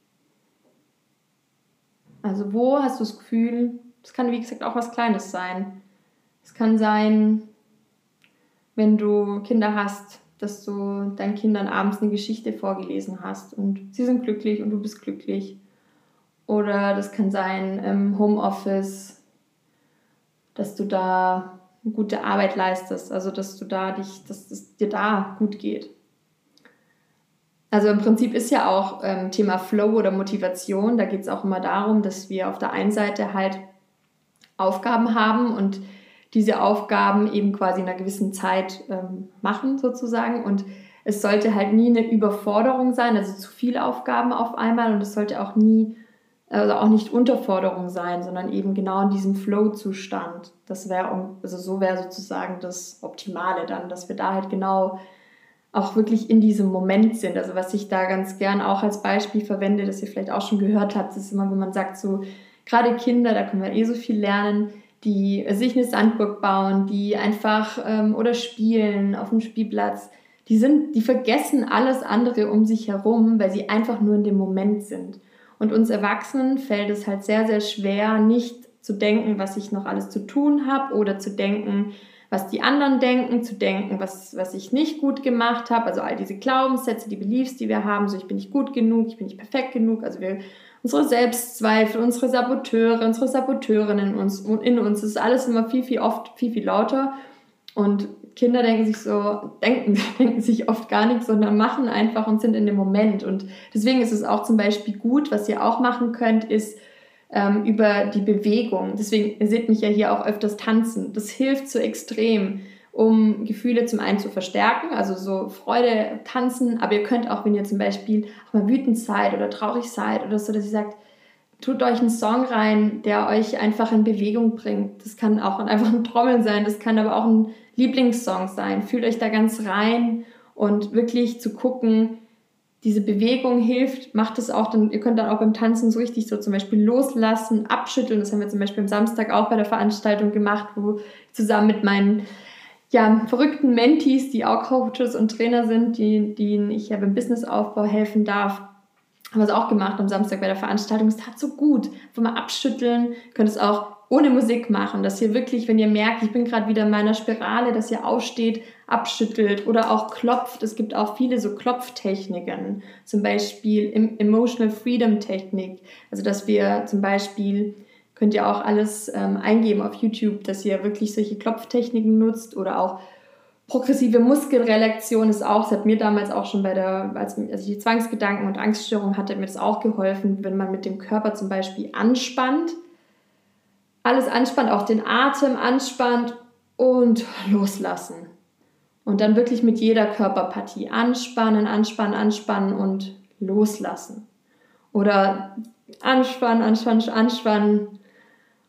Also wo hast du das Gefühl, das kann wie gesagt auch was Kleines sein. Es kann sein, wenn du Kinder hast, dass du deinen Kindern abends eine Geschichte vorgelesen hast und sie sind glücklich und du bist glücklich. Oder das kann sein im Homeoffice, dass du da gute Arbeit leistest, also dass du da dich, dass es dir da gut geht. Also im Prinzip ist ja auch ähm, Thema Flow oder Motivation, da geht es auch immer darum, dass wir auf der einen Seite halt Aufgaben haben und diese Aufgaben eben quasi in einer gewissen Zeit ähm, machen sozusagen. Und es sollte halt nie eine Überforderung sein, also zu viele Aufgaben auf einmal. Und es sollte auch nie, also auch nicht Unterforderung sein, sondern eben genau in diesem Flow-Zustand. Das wäre, also so wäre sozusagen das Optimale dann, dass wir da halt genau auch wirklich in diesem Moment sind. Also was ich da ganz gern auch als Beispiel verwende, das ihr vielleicht auch schon gehört habt, ist immer, wo man sagt, so gerade Kinder, da können wir eh so viel lernen die sich eine Sandburg bauen, die einfach ähm, oder spielen auf dem Spielplatz, die sind, die vergessen alles andere um sich herum, weil sie einfach nur in dem Moment sind. Und uns Erwachsenen fällt es halt sehr, sehr schwer, nicht zu denken, was ich noch alles zu tun habe oder zu denken, was die anderen denken, zu denken, was, was ich nicht gut gemacht habe. Also all diese Glaubenssätze, die Beliefs, die wir haben, so ich bin nicht gut genug, ich bin nicht perfekt genug. Also wir unsere Selbstzweifel, unsere Saboteure, unsere Saboteurinnen in uns, in uns. Das ist alles immer viel, viel oft, viel, viel lauter. Und Kinder denken sich so, denken, [LAUGHS] denken sich oft gar nichts, sondern machen einfach und sind in dem Moment. Und deswegen ist es auch zum Beispiel gut, was ihr auch machen könnt, ist ähm, über die Bewegung. Deswegen, ihr seht mich ja hier auch öfters tanzen. Das hilft so extrem, um Gefühle zum einen zu verstärken, also so Freude tanzen, aber ihr könnt auch, wenn ihr zum Beispiel auch mal wütend seid oder traurig seid oder so, dass ihr sagt, tut euch einen Song rein, der euch einfach in Bewegung bringt. Das kann auch [LAUGHS] einfach ein Trommeln sein, das kann aber auch ein Lieblingssong sein. Fühlt euch da ganz rein und wirklich zu gucken, diese Bewegung hilft, macht es auch, dann, ihr könnt dann auch beim Tanzen so richtig so zum Beispiel loslassen, abschütteln. Das haben wir zum Beispiel am Samstag auch bei der Veranstaltung gemacht, wo zusammen mit meinen ja, verrückten Mentees, die auch Coaches und Trainer sind, die, denen ich ja beim Businessaufbau helfen darf, haben wir es auch gemacht am Samstag bei der Veranstaltung. Es tat so gut. Einfach mal abschütteln. Könnt es auch ohne Musik machen, dass ihr wirklich, wenn ihr merkt, ich bin gerade wieder in meiner Spirale, dass ihr aufsteht, abschüttelt oder auch klopft. Es gibt auch viele so Klopftechniken, zum Beispiel Emotional Freedom Technik. Also dass wir zum Beispiel könnt ihr auch alles ähm, eingeben auf YouTube, dass ihr wirklich solche Klopftechniken nutzt oder auch progressive Muskelrelaktion ist auch, das hat mir damals auch schon bei der, als, ich die Zwangsgedanken und Angststörung hatte, mir das auch geholfen, wenn man mit dem Körper zum Beispiel anspannt, alles anspannt, auch den Atem anspannt und loslassen. Und dann wirklich mit jeder Körperpartie anspannen, anspannen, anspannen und loslassen. Oder anspannen, anspannen, anspannen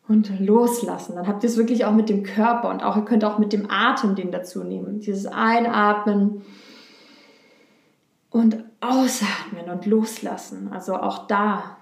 und loslassen. Dann habt ihr es wirklich auch mit dem Körper und auch ihr könnt auch mit dem Atem den dazu nehmen. Dieses Einatmen und ausatmen und loslassen. Also auch da.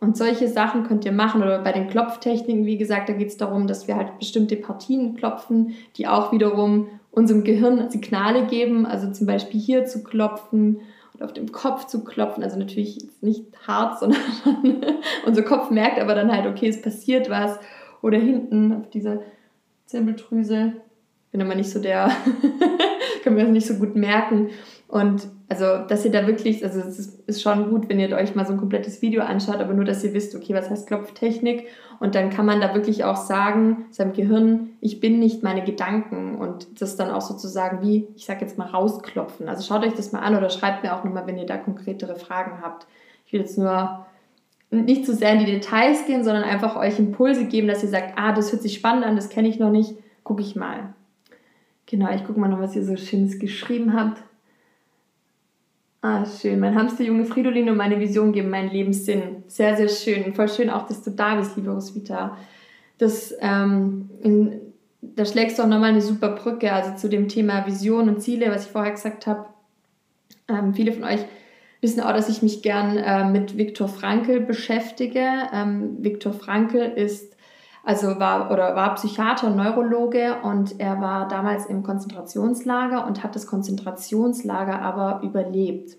Und solche Sachen könnt ihr machen oder bei den Klopftechniken, wie gesagt, da geht es darum, dass wir halt bestimmte Partien klopfen, die auch wiederum unserem Gehirn Signale geben, also zum Beispiel hier zu klopfen auf dem Kopf zu klopfen, also natürlich nicht hart, sondern [LAUGHS] unser Kopf merkt aber dann halt, okay, es passiert was. Oder hinten auf dieser Zirbeldrüse, bin immer nicht so der, [LAUGHS] kann mir das nicht so gut merken. Und also, dass ihr da wirklich, also es ist schon gut, wenn ihr euch mal so ein komplettes Video anschaut, aber nur, dass ihr wisst, okay, was heißt Klopftechnik? Und dann kann man da wirklich auch sagen, seinem Gehirn, ich bin nicht meine Gedanken und das dann auch sozusagen wie, ich sag jetzt mal, rausklopfen. Also schaut euch das mal an oder schreibt mir auch nochmal, wenn ihr da konkretere Fragen habt. Ich will jetzt nur nicht zu sehr in die Details gehen, sondern einfach euch Impulse geben, dass ihr sagt, ah, das hört sich spannend an, das kenne ich noch nicht, gucke ich mal. Genau, ich gucke mal noch, was ihr so Schönes geschrieben habt. Ah, schön. Mein Hamsterjunge Fridolin und meine Vision geben meinen Leben Sinn. Sehr, sehr schön. Voll schön auch, dass du da bist, liebe Roswitha. Das, ähm, in, da schlägst du auch nochmal eine super Brücke, also zu dem Thema Vision und Ziele, was ich vorher gesagt habe. Ähm, viele von euch wissen auch, dass ich mich gern äh, mit Viktor Frankl beschäftige. Ähm, Viktor Frankl ist also war oder war Psychiater Neurologe und er war damals im Konzentrationslager und hat das Konzentrationslager aber überlebt.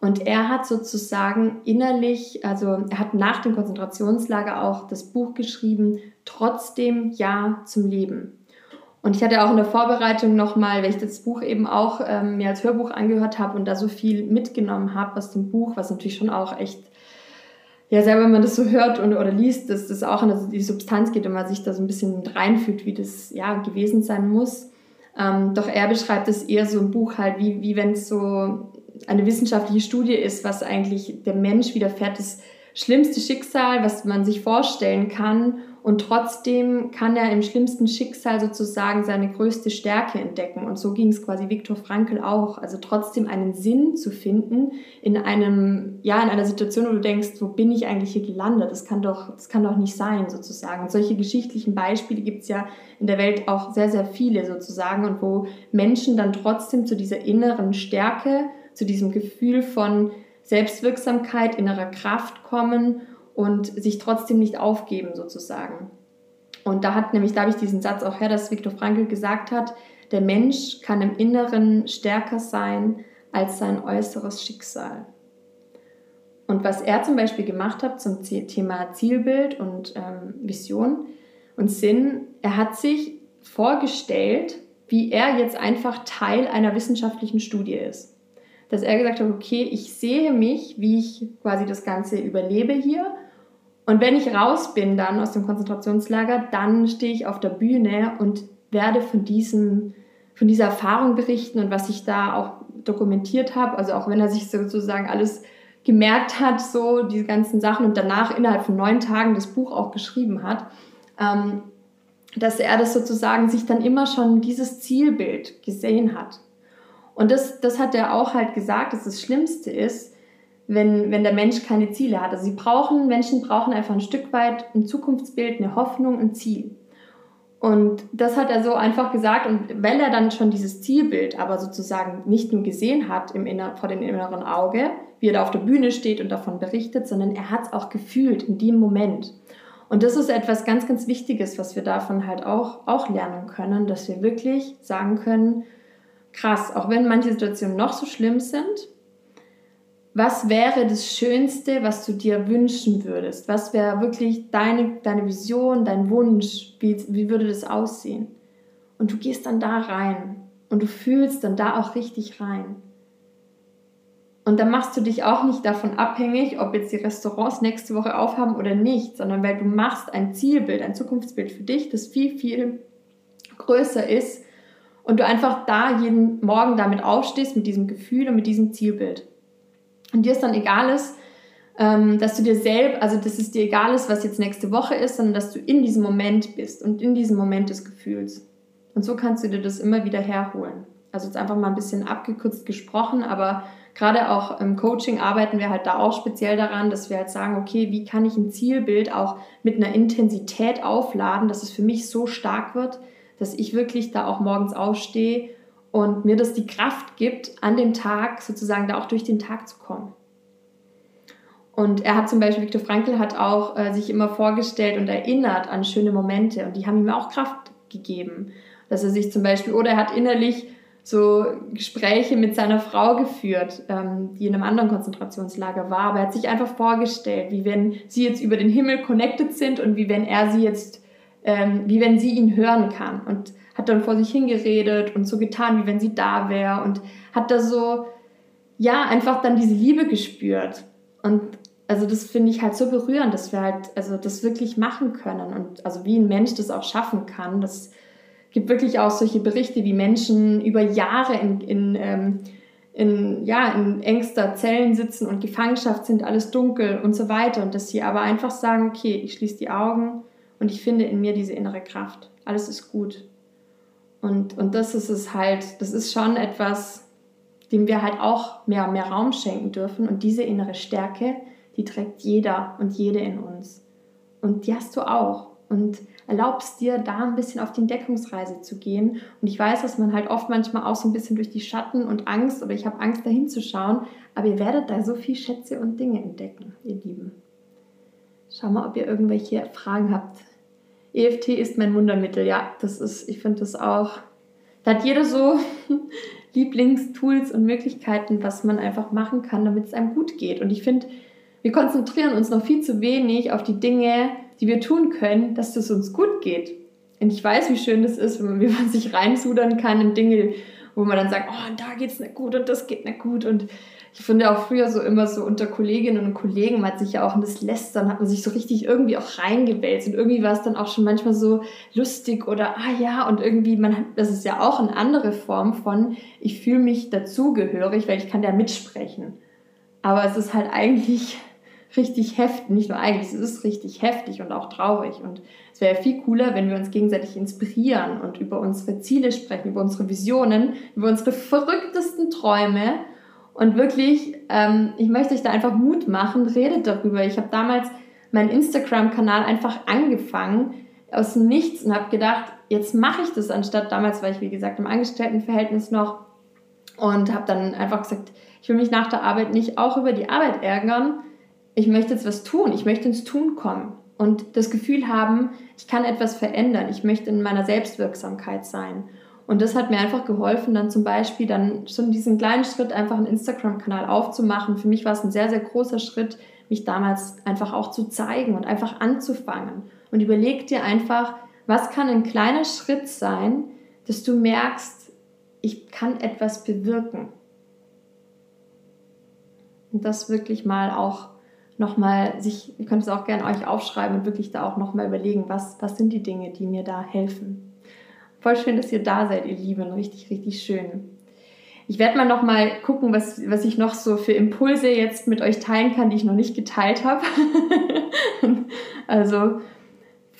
Und er hat sozusagen innerlich, also er hat nach dem Konzentrationslager auch das Buch geschrieben, trotzdem Ja zum Leben. Und ich hatte auch in der Vorbereitung nochmal, weil ich das Buch eben auch ähm, mir als Hörbuch angehört habe und da so viel mitgenommen habe aus dem Buch, was natürlich schon auch echt ja, selber, wenn man das so hört und, oder liest, dass das auch in die Substanz geht und man sich da so ein bisschen reinfühlt, wie das ja gewesen sein muss. Ähm, doch er beschreibt es eher so im Buch halt, wie, wie wenn es so eine wissenschaftliche Studie ist, was eigentlich der Mensch widerfährt, das schlimmste Schicksal, was man sich vorstellen kann und trotzdem kann er im schlimmsten Schicksal sozusagen seine größte Stärke entdecken. Und so ging es quasi Viktor Frankl auch. Also trotzdem einen Sinn zu finden in einem, ja, in einer Situation, wo du denkst, wo bin ich eigentlich hier gelandet? Das kann doch, das kann doch nicht sein, sozusagen. Solche geschichtlichen Beispiele gibt es ja in der Welt auch sehr, sehr viele sozusagen und wo Menschen dann trotzdem zu dieser inneren Stärke, zu diesem Gefühl von Selbstwirksamkeit, innerer Kraft kommen und sich trotzdem nicht aufgeben sozusagen. Und da hat nämlich, da habe ich diesen Satz auch her, dass Viktor Frankl gesagt hat, der Mensch kann im Inneren stärker sein als sein äußeres Schicksal. Und was er zum Beispiel gemacht hat zum Thema Zielbild und ähm, Vision und Sinn, er hat sich vorgestellt, wie er jetzt einfach Teil einer wissenschaftlichen Studie ist. Dass er gesagt hat, okay, ich sehe mich, wie ich quasi das Ganze überlebe hier und wenn ich raus bin dann aus dem Konzentrationslager, dann stehe ich auf der Bühne und werde von diesem von dieser Erfahrung berichten und was ich da auch dokumentiert habe. Also auch wenn er sich sozusagen alles gemerkt hat, so diese ganzen Sachen und danach innerhalb von neun Tagen das Buch auch geschrieben hat, ähm, dass er das sozusagen sich dann immer schon dieses Zielbild gesehen hat. Und das, das hat er auch halt gesagt, dass das Schlimmste ist, wenn, wenn der Mensch keine Ziele hat. Also sie brauchen, Menschen brauchen einfach ein Stück weit ein Zukunftsbild, eine Hoffnung, ein Ziel. Und das hat er so einfach gesagt. Und weil er dann schon dieses Zielbild aber sozusagen nicht nur gesehen hat im Inner, vor dem inneren Auge, wie er da auf der Bühne steht und davon berichtet, sondern er hat es auch gefühlt in dem Moment. Und das ist etwas ganz, ganz Wichtiges, was wir davon halt auch, auch lernen können, dass wir wirklich sagen können, krass, auch wenn manche Situationen noch so schlimm sind, was wäre das Schönste, was du dir wünschen würdest? Was wäre wirklich deine, deine Vision, dein Wunsch? Wie, wie würde das aussehen? Und du gehst dann da rein und du fühlst dann da auch richtig rein. Und dann machst du dich auch nicht davon abhängig, ob jetzt die Restaurants nächste Woche aufhaben oder nicht, sondern weil du machst ein Zielbild, ein Zukunftsbild für dich, das viel, viel größer ist und du einfach da jeden Morgen damit aufstehst, mit diesem Gefühl und mit diesem Zielbild und dir es dann egal ist, ähm, dass du dir selbst, also dass es dir egal ist, was jetzt nächste Woche ist, sondern dass du in diesem Moment bist und in diesem Moment des Gefühls. Und so kannst du dir das immer wieder herholen. Also jetzt einfach mal ein bisschen abgekürzt gesprochen, aber gerade auch im Coaching arbeiten wir halt da auch speziell daran, dass wir halt sagen, okay, wie kann ich ein Zielbild auch mit einer Intensität aufladen, dass es für mich so stark wird, dass ich wirklich da auch morgens aufstehe und mir das die Kraft gibt, an dem Tag sozusagen da auch durch den Tag zu kommen. Und er hat zum Beispiel, Viktor Frankl hat auch äh, sich immer vorgestellt und erinnert an schöne Momente und die haben ihm auch Kraft gegeben. Dass er sich zum Beispiel, oder er hat innerlich so Gespräche mit seiner Frau geführt, ähm, die in einem anderen Konzentrationslager war, aber er hat sich einfach vorgestellt, wie wenn sie jetzt über den Himmel connected sind und wie wenn er sie jetzt, ähm, wie wenn sie ihn hören kann. Und hat dann vor sich hingeredet und so getan, wie wenn sie da wäre und hat da so, ja, einfach dann diese Liebe gespürt. Und also das finde ich halt so berührend, dass wir halt, also das wirklich machen können und also wie ein Mensch das auch schaffen kann. Das gibt wirklich auch solche Berichte, wie Menschen über Jahre in, in, ähm, in, ja, in engster Zellen sitzen und Gefangenschaft sind, alles dunkel und so weiter. Und dass sie aber einfach sagen, okay, ich schließe die Augen und ich finde in mir diese innere Kraft. Alles ist gut. Und, und das ist es halt, das ist schon etwas, dem wir halt auch mehr und mehr Raum schenken dürfen. Und diese innere Stärke, die trägt jeder und jede in uns. Und die hast du auch. Und erlaubst dir, da ein bisschen auf die Entdeckungsreise zu gehen. Und ich weiß, dass man halt oft manchmal auch so ein bisschen durch die Schatten und Angst oder ich habe Angst, da hinzuschauen. Aber ihr werdet da so viel Schätze und Dinge entdecken, ihr Lieben. Schau mal, ob ihr irgendwelche Fragen habt EFT ist mein Wundermittel. Ja, das ist, ich finde das auch. Da hat jeder so [LAUGHS] Lieblingstools und Möglichkeiten, was man einfach machen kann, damit es einem gut geht. Und ich finde, wir konzentrieren uns noch viel zu wenig auf die Dinge, die wir tun können, dass es uns gut geht. Und ich weiß, wie schön das ist, wenn man, [LAUGHS] sich reinsudern kann in Dinge, wo man dann sagt, oh, da geht's nicht gut und das geht nicht gut und ich finde auch früher so immer so unter Kolleginnen und Kollegen, man hat sich ja auch in das Lästern, hat man sich so richtig irgendwie auch reingewälzt und irgendwie war es dann auch schon manchmal so lustig oder ah ja und irgendwie, man hat, das ist ja auch eine andere Form von, ich fühle mich dazugehörig, weil ich kann ja mitsprechen. Aber es ist halt eigentlich [LAUGHS] richtig heftig, nicht nur eigentlich, es ist richtig heftig und auch traurig und es wäre viel cooler, wenn wir uns gegenseitig inspirieren und über unsere Ziele sprechen, über unsere Visionen, über unsere verrücktesten Träume und wirklich, ähm, ich möchte euch da einfach Mut machen, redet darüber. Ich habe damals meinen Instagram-Kanal einfach angefangen aus nichts und habe gedacht, jetzt mache ich das, anstatt damals war ich, wie gesagt, im Angestelltenverhältnis noch und habe dann einfach gesagt, ich will mich nach der Arbeit nicht auch über die Arbeit ärgern. Ich möchte jetzt was tun, ich möchte ins Tun kommen und das Gefühl haben, ich kann etwas verändern, ich möchte in meiner Selbstwirksamkeit sein. Und das hat mir einfach geholfen, dann zum Beispiel dann schon diesen kleinen Schritt einfach einen Instagram-Kanal aufzumachen. Für mich war es ein sehr, sehr großer Schritt, mich damals einfach auch zu zeigen und einfach anzufangen. Und überleg dir einfach, was kann ein kleiner Schritt sein, dass du merkst, ich kann etwas bewirken. Und das wirklich mal auch nochmal sich, ihr könnt es auch gerne euch aufschreiben und wirklich da auch nochmal überlegen, was, was sind die Dinge, die mir da helfen Voll schön, dass ihr da seid, ihr Lieben. Richtig, richtig schön. Ich werde mal noch mal gucken, was, was ich noch so für Impulse jetzt mit euch teilen kann, die ich noch nicht geteilt habe. [LAUGHS] also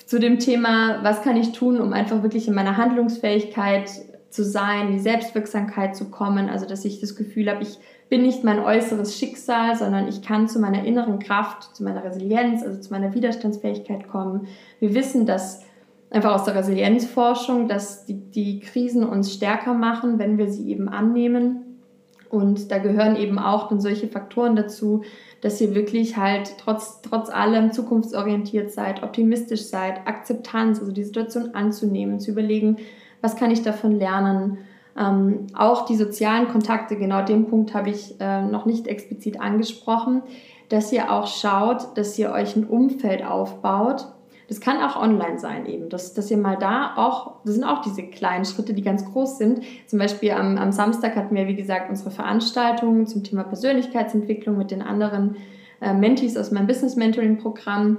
zu dem Thema, was kann ich tun, um einfach wirklich in meiner Handlungsfähigkeit zu sein, in die Selbstwirksamkeit zu kommen. Also dass ich das Gefühl habe, ich bin nicht mein äußeres Schicksal, sondern ich kann zu meiner inneren Kraft, zu meiner Resilienz, also zu meiner Widerstandsfähigkeit kommen. Wir wissen, dass einfach aus der Resilienzforschung, dass die, die Krisen uns stärker machen, wenn wir sie eben annehmen. Und da gehören eben auch dann solche Faktoren dazu, dass ihr wirklich halt trotz, trotz allem zukunftsorientiert seid, optimistisch seid, Akzeptanz, also die Situation anzunehmen, zu überlegen, was kann ich davon lernen. Ähm, auch die sozialen Kontakte, genau den Punkt habe ich äh, noch nicht explizit angesprochen, dass ihr auch schaut, dass ihr euch ein Umfeld aufbaut, das kann auch online sein eben, dass, dass ihr mal da auch, das sind auch diese kleinen Schritte, die ganz groß sind. Zum Beispiel am, am Samstag hatten wir, wie gesagt, unsere Veranstaltung zum Thema Persönlichkeitsentwicklung mit den anderen äh, Mentees aus meinem Business Mentoring Programm.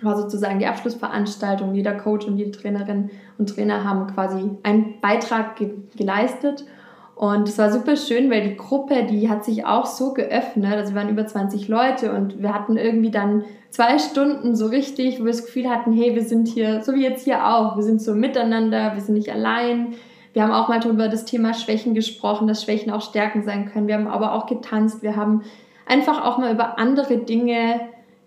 War sozusagen die Abschlussveranstaltung. Jeder Coach und jede Trainerin und Trainer haben quasi einen Beitrag ge geleistet. Und es war super schön, weil die Gruppe, die hat sich auch so geöffnet. Also wir waren über 20 Leute und wir hatten irgendwie dann zwei Stunden so richtig, wo wir das Gefühl hatten, hey, wir sind hier, so wie jetzt hier auch, wir sind so miteinander, wir sind nicht allein. Wir haben auch mal darüber das Thema Schwächen gesprochen, dass Schwächen auch Stärken sein können. Wir haben aber auch getanzt. Wir haben einfach auch mal über andere Dinge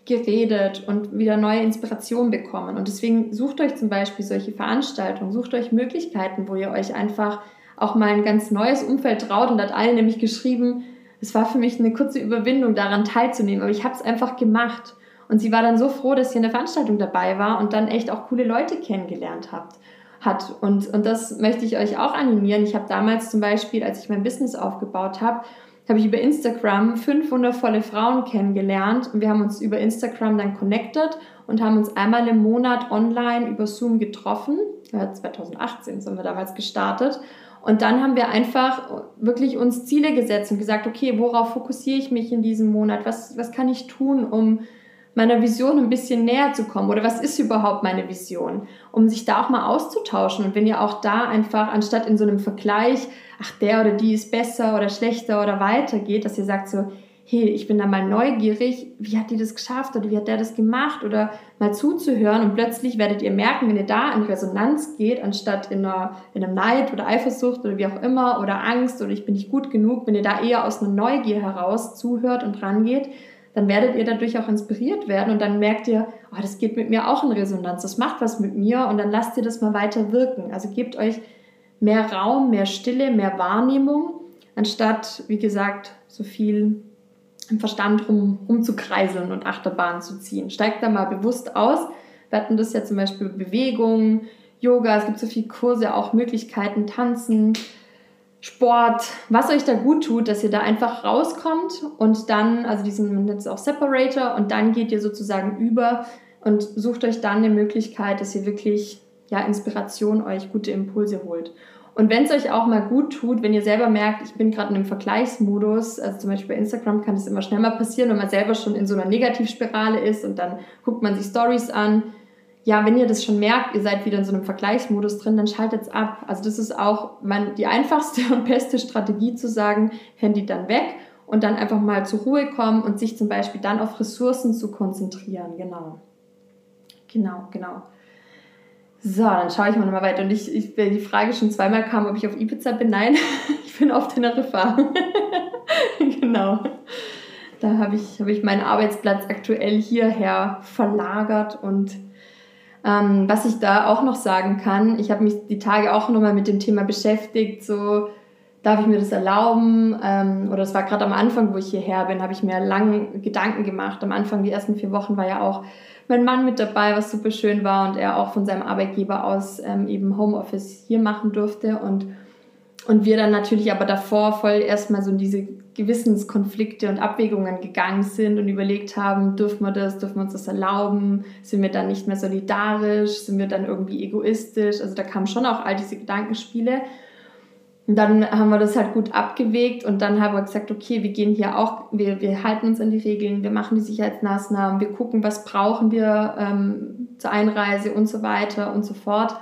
geredet und wieder neue Inspirationen bekommen. Und deswegen sucht euch zum Beispiel solche Veranstaltungen, sucht euch Möglichkeiten, wo ihr euch einfach auch mal ein ganz neues Umfeld traut und hat allen nämlich geschrieben, es war für mich eine kurze Überwindung, daran teilzunehmen, aber ich habe es einfach gemacht. Und sie war dann so froh, dass sie in der Veranstaltung dabei war und dann echt auch coole Leute kennengelernt habt, hat. Und, und das möchte ich euch auch animieren. Ich habe damals zum Beispiel, als ich mein Business aufgebaut habe, habe ich über Instagram fünf wundervolle Frauen kennengelernt und wir haben uns über Instagram dann connected und haben uns einmal im Monat online über Zoom getroffen. Ja, 2018 sind wir damals gestartet und dann haben wir einfach wirklich uns Ziele gesetzt und gesagt, okay, worauf fokussiere ich mich in diesem Monat? Was, was kann ich tun, um meiner Vision ein bisschen näher zu kommen? Oder was ist überhaupt meine Vision? Um sich da auch mal auszutauschen. Und wenn ihr auch da einfach, anstatt in so einem Vergleich, ach, der oder die ist besser oder schlechter oder weiter geht, dass ihr sagt so, hey, ich bin da mal neugierig, wie hat die das geschafft oder wie hat der das gemacht oder mal zuzuhören und plötzlich werdet ihr merken, wenn ihr da in Resonanz geht, anstatt in, einer, in einem Neid oder Eifersucht oder wie auch immer oder Angst oder ich bin nicht gut genug, wenn ihr da eher aus einer Neugier heraus zuhört und rangeht, dann werdet ihr dadurch auch inspiriert werden und dann merkt ihr, oh, das geht mit mir auch in Resonanz, das macht was mit mir und dann lasst ihr das mal weiter wirken. Also gebt euch mehr Raum, mehr Stille, mehr Wahrnehmung, anstatt, wie gesagt, so viel im Verstand rum, rumzukreiseln und Achterbahn zu ziehen. Steigt da mal bewusst aus. Wir hatten das ja zum Beispiel Bewegung, Yoga, es gibt so viele Kurse, auch Möglichkeiten, Tanzen, Sport, was euch da gut tut, dass ihr da einfach rauskommt und dann, also diesen nennt auch Separator und dann geht ihr sozusagen über und sucht euch dann eine Möglichkeit, dass ihr wirklich ja Inspiration euch gute Impulse holt. Und wenn es euch auch mal gut tut, wenn ihr selber merkt, ich bin gerade in einem Vergleichsmodus, also zum Beispiel bei Instagram kann es immer schnell mal passieren, wenn man selber schon in so einer Negativspirale ist und dann guckt man sich Stories an. Ja, wenn ihr das schon merkt, ihr seid wieder in so einem Vergleichsmodus drin, dann schaltet es ab. Also das ist auch man, die einfachste [LAUGHS] und beste Strategie zu sagen, Handy dann weg und dann einfach mal zur Ruhe kommen und sich zum Beispiel dann auf Ressourcen zu konzentrieren. Genau. Genau, genau. So, dann schaue ich mal nochmal weiter. Und ich, ich, die Frage schon zweimal kam, ob ich auf Ibiza bin. Nein, [LAUGHS] ich bin auf Teneriffa. [LAUGHS] genau. Da habe ich, hab ich meinen Arbeitsplatz aktuell hierher verlagert. Und ähm, was ich da auch noch sagen kann, ich habe mich die Tage auch nochmal mit dem Thema beschäftigt. So, darf ich mir das erlauben? Ähm, oder es war gerade am Anfang, wo ich hierher bin, habe ich mir lange Gedanken gemacht. Am Anfang, die ersten vier Wochen, war ja auch mein Mann mit dabei, was super schön war und er auch von seinem Arbeitgeber aus ähm, eben Homeoffice hier machen durfte. Und und wir dann natürlich aber davor voll erstmal so in diese Gewissenskonflikte und Abwägungen gegangen sind und überlegt haben, dürfen wir das, dürfen wir uns das erlauben, sind wir dann nicht mehr solidarisch, sind wir dann irgendwie egoistisch, also da kamen schon auch all diese Gedankenspiele und dann haben wir das halt gut abgewegt und dann haben wir gesagt, okay, wir gehen hier auch, wir, wir halten uns an die Regeln, wir machen die Sicherheitsmaßnahmen, wir gucken, was brauchen wir ähm, zur Einreise und so weiter und so fort.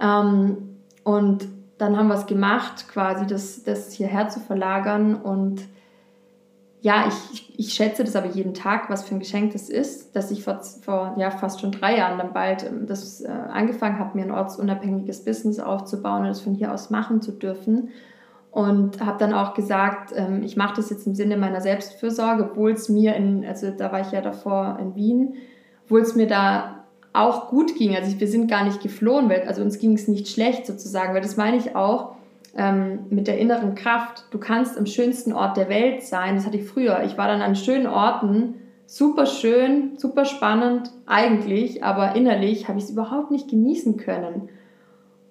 Ähm, und dann haben wir es gemacht, quasi das, das hierher zu verlagern. Und ja, ich, ich schätze das aber jeden Tag, was für ein Geschenk das ist, dass ich vor, vor ja, fast schon drei Jahren dann bald ähm, das äh, angefangen habe, mir ein ortsunabhängiges Business aufzubauen und das von hier aus machen zu dürfen. Und habe dann auch gesagt, ähm, ich mache das jetzt im Sinne meiner Selbstfürsorge, obwohl es mir in, also da war ich ja davor in Wien, obwohl es mir da auch gut ging. Also wir sind gar nicht geflohen, weil, also uns ging es nicht schlecht sozusagen, weil das meine ich auch ähm, mit der inneren Kraft. Du kannst am schönsten Ort der Welt sein. Das hatte ich früher. Ich war dann an schönen Orten, super schön, super spannend eigentlich, aber innerlich habe ich es überhaupt nicht genießen können.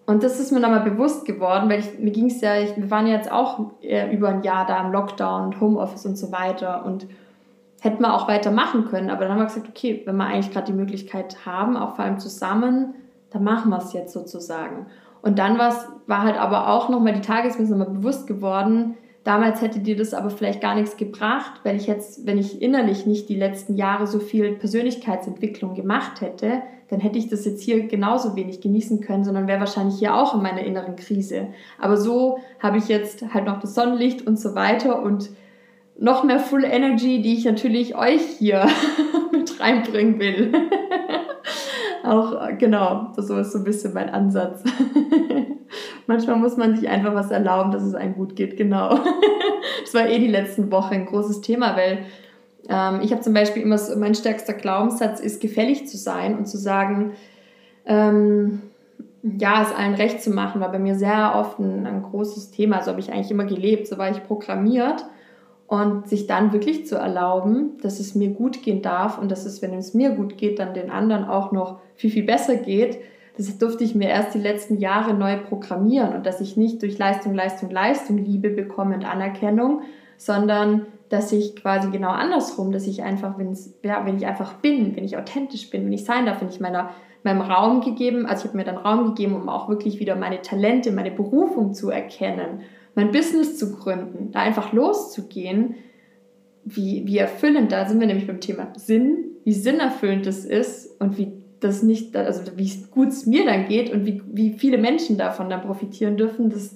Und das ist mir nochmal bewusst geworden, weil ich, mir ging es ja, ich, wir waren ja jetzt auch über ein Jahr da im Lockdown Homeoffice und so weiter und hätten wir auch weitermachen können. Aber dann haben wir gesagt, okay, wenn wir eigentlich gerade die Möglichkeit haben, auch vor allem zusammen, dann machen wir es jetzt sozusagen. Und dann war halt aber auch nochmal die Tage, ist bewusst geworden, damals hätte dir das aber vielleicht gar nichts gebracht, wenn ich jetzt, wenn ich innerlich nicht die letzten Jahre so viel Persönlichkeitsentwicklung gemacht hätte, dann hätte ich das jetzt hier genauso wenig genießen können, sondern wäre wahrscheinlich hier auch in meiner inneren Krise. Aber so habe ich jetzt halt noch das Sonnenlicht und so weiter und noch mehr Full Energy, die ich natürlich euch hier [LAUGHS] mit reinbringen will. [LAUGHS] Auch genau, so ist so ein bisschen mein Ansatz. [LAUGHS] Manchmal muss man sich einfach was erlauben, dass es einem gut geht, genau. [LAUGHS] das war eh die letzten Wochen ein großes Thema, weil ähm, ich habe zum Beispiel immer so, mein stärkster Glaubenssatz ist, gefällig zu sein und zu sagen, ähm, ja, es allen recht zu machen, war bei mir sehr oft ein, ein großes Thema. So habe ich eigentlich immer gelebt, so war ich programmiert und sich dann wirklich zu erlauben, dass es mir gut gehen darf und dass es, wenn es mir gut geht, dann den anderen auch noch viel, viel besser geht, das durfte ich mir erst die letzten Jahre neu programmieren. Und dass ich nicht durch Leistung, Leistung, Leistung Liebe bekomme und Anerkennung, sondern dass ich quasi genau andersrum, dass ich einfach, wenn, ja, wenn ich einfach bin, wenn ich authentisch bin, wenn ich sein darf, wenn ich meiner, meinem Raum gegeben, also ich habe mir dann Raum gegeben, um auch wirklich wieder meine Talente, meine Berufung zu erkennen mein Business zu gründen, da einfach loszugehen, wie, wie erfüllend, da sind wir nämlich beim Thema Sinn, wie sinnerfüllend das ist und wie das nicht, also wie gut es mir dann geht und wie, wie viele Menschen davon dann profitieren dürfen, das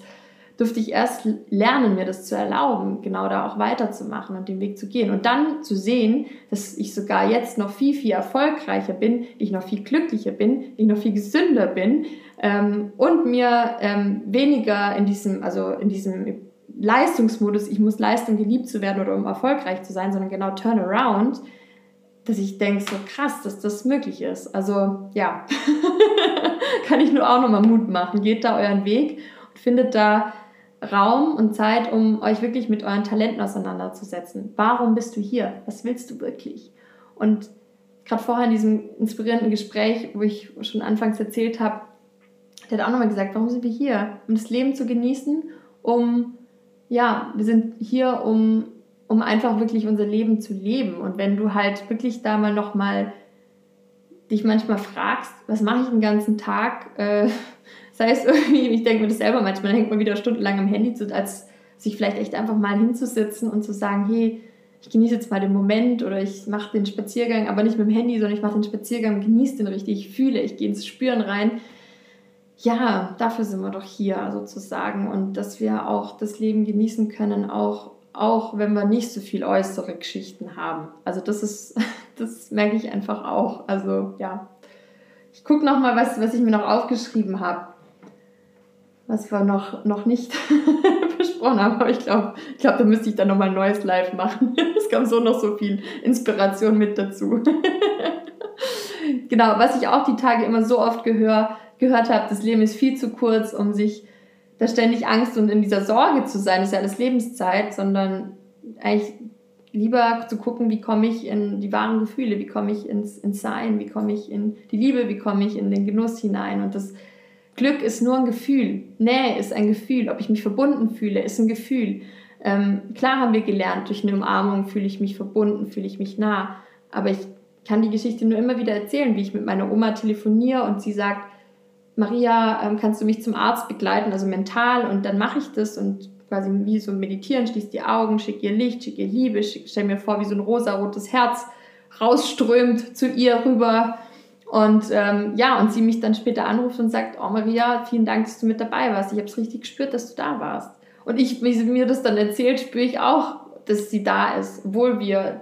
dürfte ich erst lernen, mir das zu erlauben, genau da auch weiterzumachen und den Weg zu gehen. Und dann zu sehen, dass ich sogar jetzt noch viel, viel erfolgreicher bin, ich noch viel glücklicher bin, ich noch viel gesünder bin ähm, und mir ähm, weniger in diesem, also in diesem Leistungsmodus, ich muss Leistung geliebt zu werden oder um erfolgreich zu sein, sondern genau Turnaround, dass ich denke, so krass, dass das möglich ist. Also ja, [LAUGHS] kann ich nur auch nochmal Mut machen. Geht da euren Weg und findet da Raum und Zeit, um euch wirklich mit euren Talenten auseinanderzusetzen. Warum bist du hier? Was willst du wirklich? Und gerade vorher in diesem inspirierenden Gespräch, wo ich schon anfangs erzählt habe, der hat auch nochmal gesagt, warum sind wir hier? Um das Leben zu genießen, um, ja, wir sind hier, um, um einfach wirklich unser Leben zu leben. Und wenn du halt wirklich da mal nochmal dich manchmal fragst, was mache ich den ganzen Tag, äh, sei es [LAUGHS] irgendwie, ich denke mir das selber manchmal, hängt man wieder stundenlang am Handy, als sich vielleicht echt einfach mal hinzusitzen und zu sagen, hey, ich genieße jetzt mal den Moment oder ich mache den Spaziergang, aber nicht mit dem Handy, sondern ich mache den Spaziergang, genieße den richtig, ich fühle, ich gehe ins Spüren rein. Ja, dafür sind wir doch hier sozusagen und dass wir auch das Leben genießen können, auch, auch wenn wir nicht so viel äußere Geschichten haben. Also das ist, [LAUGHS] das merke ich einfach auch. Also ja, ich gucke nochmal, was, was ich mir noch aufgeschrieben habe was wir noch, noch nicht [LAUGHS] besprochen haben. Aber ich glaube, ich glaub, da müsste ich dann nochmal ein neues Live machen. [LAUGHS] es kam so noch so viel Inspiration mit dazu. [LAUGHS] genau, was ich auch die Tage immer so oft gehör, gehört habe, das Leben ist viel zu kurz, um sich da ständig Angst und in dieser Sorge zu sein, das ist ja alles Lebenszeit, sondern eigentlich lieber zu gucken, wie komme ich in die wahren Gefühle, wie komme ich ins, ins Sein, wie komme ich in die Liebe, wie komme ich in den Genuss hinein. Und das Glück ist nur ein Gefühl. Nähe ist ein Gefühl. Ob ich mich verbunden fühle, ist ein Gefühl. Ähm, klar haben wir gelernt, durch eine Umarmung fühle ich mich verbunden, fühle ich mich nah. Aber ich kann die Geschichte nur immer wieder erzählen, wie ich mit meiner Oma telefoniere und sie sagt, Maria, ähm, kannst du mich zum Arzt begleiten, also mental? Und dann mache ich das und quasi wie so meditieren, schließe die Augen, schicke ihr Licht, schicke ihr Liebe, stelle mir vor, wie so ein rosarotes Herz rausströmt zu ihr rüber Und ähm, ja, und sie mich dann später anruft und sagt, oh Maria, vielen Dank, dass du mit dabei warst. Ich habe es richtig gespürt, dass du da warst. Und ich, wie sie mir das dann erzählt, spüre ich auch, dass sie da ist, obwohl wir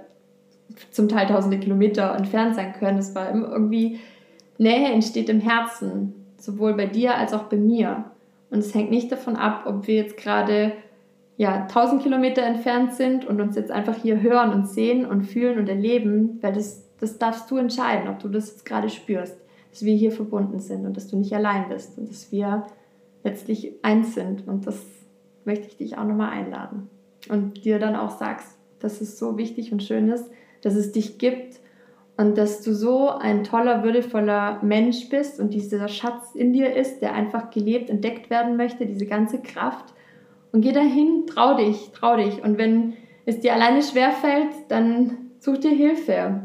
zum Teil tausende Kilometer entfernt sein können. Es war irgendwie, Nähe entsteht im Herzen, sowohl bei dir als auch bei mir. Und es hängt nicht davon ab, ob wir jetzt gerade ja, 1000 Kilometer entfernt sind und uns jetzt einfach hier hören und sehen und fühlen und erleben, weil das das darfst du entscheiden, ob du das jetzt gerade spürst, dass wir hier verbunden sind und dass du nicht allein bist und dass wir letztlich eins sind. Und das möchte ich dich auch nochmal einladen. Und dir dann auch sagst, dass es so wichtig und schön ist, dass es dich gibt und dass du so ein toller, würdevoller Mensch bist und dieser Schatz in dir ist, der einfach gelebt, entdeckt werden möchte, diese ganze Kraft. Und geh dahin, trau dich, trau dich. Und wenn es dir alleine schwerfällt, dann such dir Hilfe.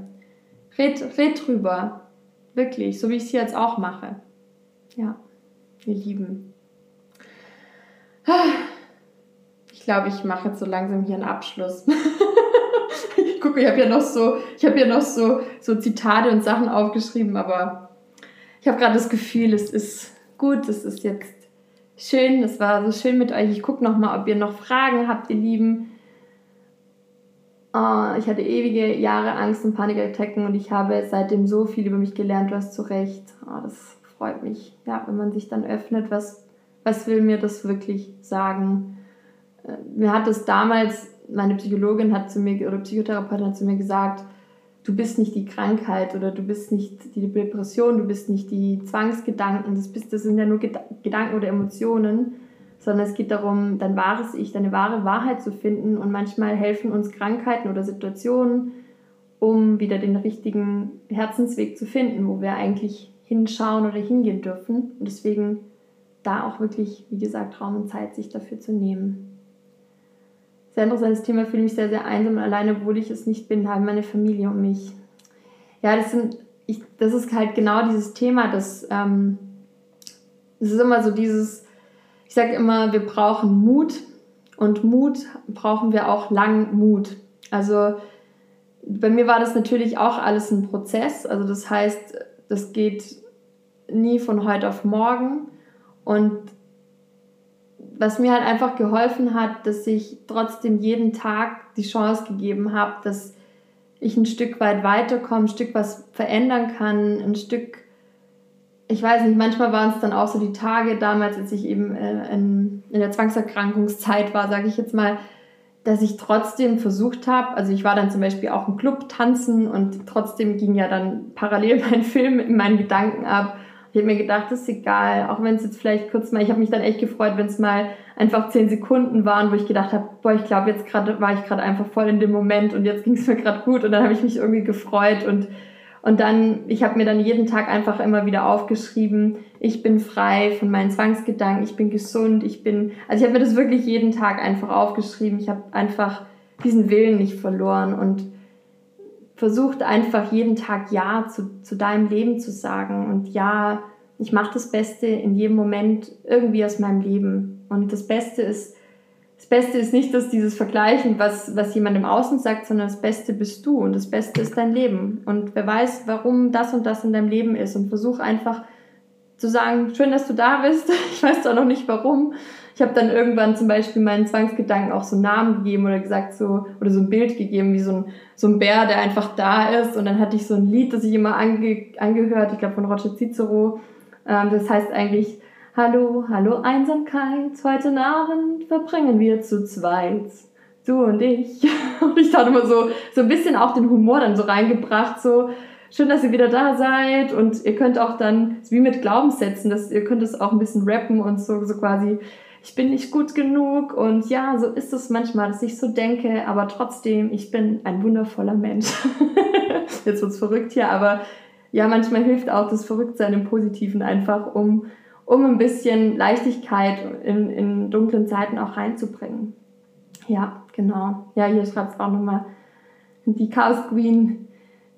Red, red drüber. Wirklich, so wie ich es jetzt auch mache. Ja, ihr Lieben. Ich glaube, ich mache jetzt so langsam hier einen Abschluss. [LAUGHS] Guck, ich habe ja noch so, ich habe ja noch so, so Zitate und Sachen aufgeschrieben, aber ich habe gerade das Gefühl, es ist gut, es ist jetzt schön, es war so schön mit euch. Ich gucke noch mal, ob ihr noch Fragen habt, ihr Lieben. Oh, ich hatte ewige Jahre Angst und Panikattacken und ich habe seitdem so viel über mich gelernt, du hast zu Recht. Oh, das freut mich, ja, wenn man sich dann öffnet, was, was will mir das wirklich sagen. Äh, mir hat es damals, meine Psychologin hat zu mir, oder Psychotherapeutin hat zu mir gesagt, du bist nicht die Krankheit oder du bist nicht die Depression, du bist nicht die Zwangsgedanken, das, bist, das sind ja nur Gedanken oder Emotionen sondern es geht darum, dein wahres Ich, deine wahre Wahrheit zu finden. Und manchmal helfen uns Krankheiten oder Situationen, um wieder den richtigen Herzensweg zu finden, wo wir eigentlich hinschauen oder hingehen dürfen. Und deswegen da auch wirklich, wie gesagt, Raum und Zeit sich dafür zu nehmen. Sehr interessantes Thema, fühle mich sehr, sehr einsam und alleine, obwohl ich es nicht bin, habe meine Familie um mich. Ja, das, sind, ich, das ist halt genau dieses Thema, das, ähm, das ist immer so dieses, ich sage immer, wir brauchen Mut und Mut brauchen wir auch lang Mut. Also bei mir war das natürlich auch alles ein Prozess. Also das heißt, das geht nie von heute auf morgen. Und was mir halt einfach geholfen hat, dass ich trotzdem jeden Tag die Chance gegeben habe, dass ich ein Stück weit weiterkomme, ein Stück was verändern kann, ein Stück ich weiß nicht, manchmal waren es dann auch so die Tage damals, als ich eben äh, in, in der Zwangserkrankungszeit war, sage ich jetzt mal, dass ich trotzdem versucht habe, also ich war dann zum Beispiel auch im Club tanzen und trotzdem ging ja dann parallel [LAUGHS] mein Film in meinen Gedanken ab. Ich habe mir gedacht, das ist egal, auch wenn es jetzt vielleicht kurz mal, ich habe mich dann echt gefreut, wenn es mal einfach zehn Sekunden waren, wo ich gedacht habe, boah, ich glaube, jetzt gerade war ich gerade einfach voll in dem Moment und jetzt ging es mir gerade gut und dann habe ich mich irgendwie gefreut und und dann, ich habe mir dann jeden Tag einfach immer wieder aufgeschrieben, ich bin frei von meinen Zwangsgedanken, ich bin gesund, ich bin, also ich habe mir das wirklich jeden Tag einfach aufgeschrieben. Ich habe einfach diesen Willen nicht verloren und versucht einfach jeden Tag Ja zu, zu deinem Leben zu sagen und Ja, ich mache das Beste in jedem Moment irgendwie aus meinem Leben. Und das Beste ist, das Beste ist nicht, dass dieses Vergleichen, was, was jemand im Außen sagt, sondern das Beste bist du und das Beste ist dein Leben. Und wer weiß, warum das und das in deinem Leben ist und versuch einfach zu sagen, schön, dass du da bist. [LAUGHS] Ich weiß doch noch nicht warum. Ich habe dann irgendwann zum Beispiel meinen Zwangsgedanken auch so einen Namen gegeben oder gesagt so, oder so ein Bild gegeben, wie so ein, so ein Bär, der einfach da ist. Und dann hatte ich so ein Lied, das ich immer ange, angehört, ich glaube von Roger Cicero. Ähm, das heißt eigentlich, Hallo, hallo Einsamkeit, heute Abend verbringen wir zu zweit. Du und ich. [LAUGHS] Und ich dachte immer so, so ein bisschen auch den Humor dann so reingebracht, so, schön, dass ihr wieder da seid und ihr könnt auch dann, wie mit Glaubenssätzen, dass ihr könnt es auch ein bisschen rappen und so, so quasi, ich bin nicht gut genug und ja, so ist es manchmal, dass ich so denke, aber trotzdem, ich bin ein wundervoller Mensch. [LAUGHS] Jetzt wird's verrückt hier, aber ja, manchmal hilft auch das Verrücktsein im Positiven einfach, um um ein bisschen Leichtigkeit in, in dunklen Zeiten auch reinzubringen. Ja, genau. Ja, hier schreibt es auch nochmal die Chaos Queen.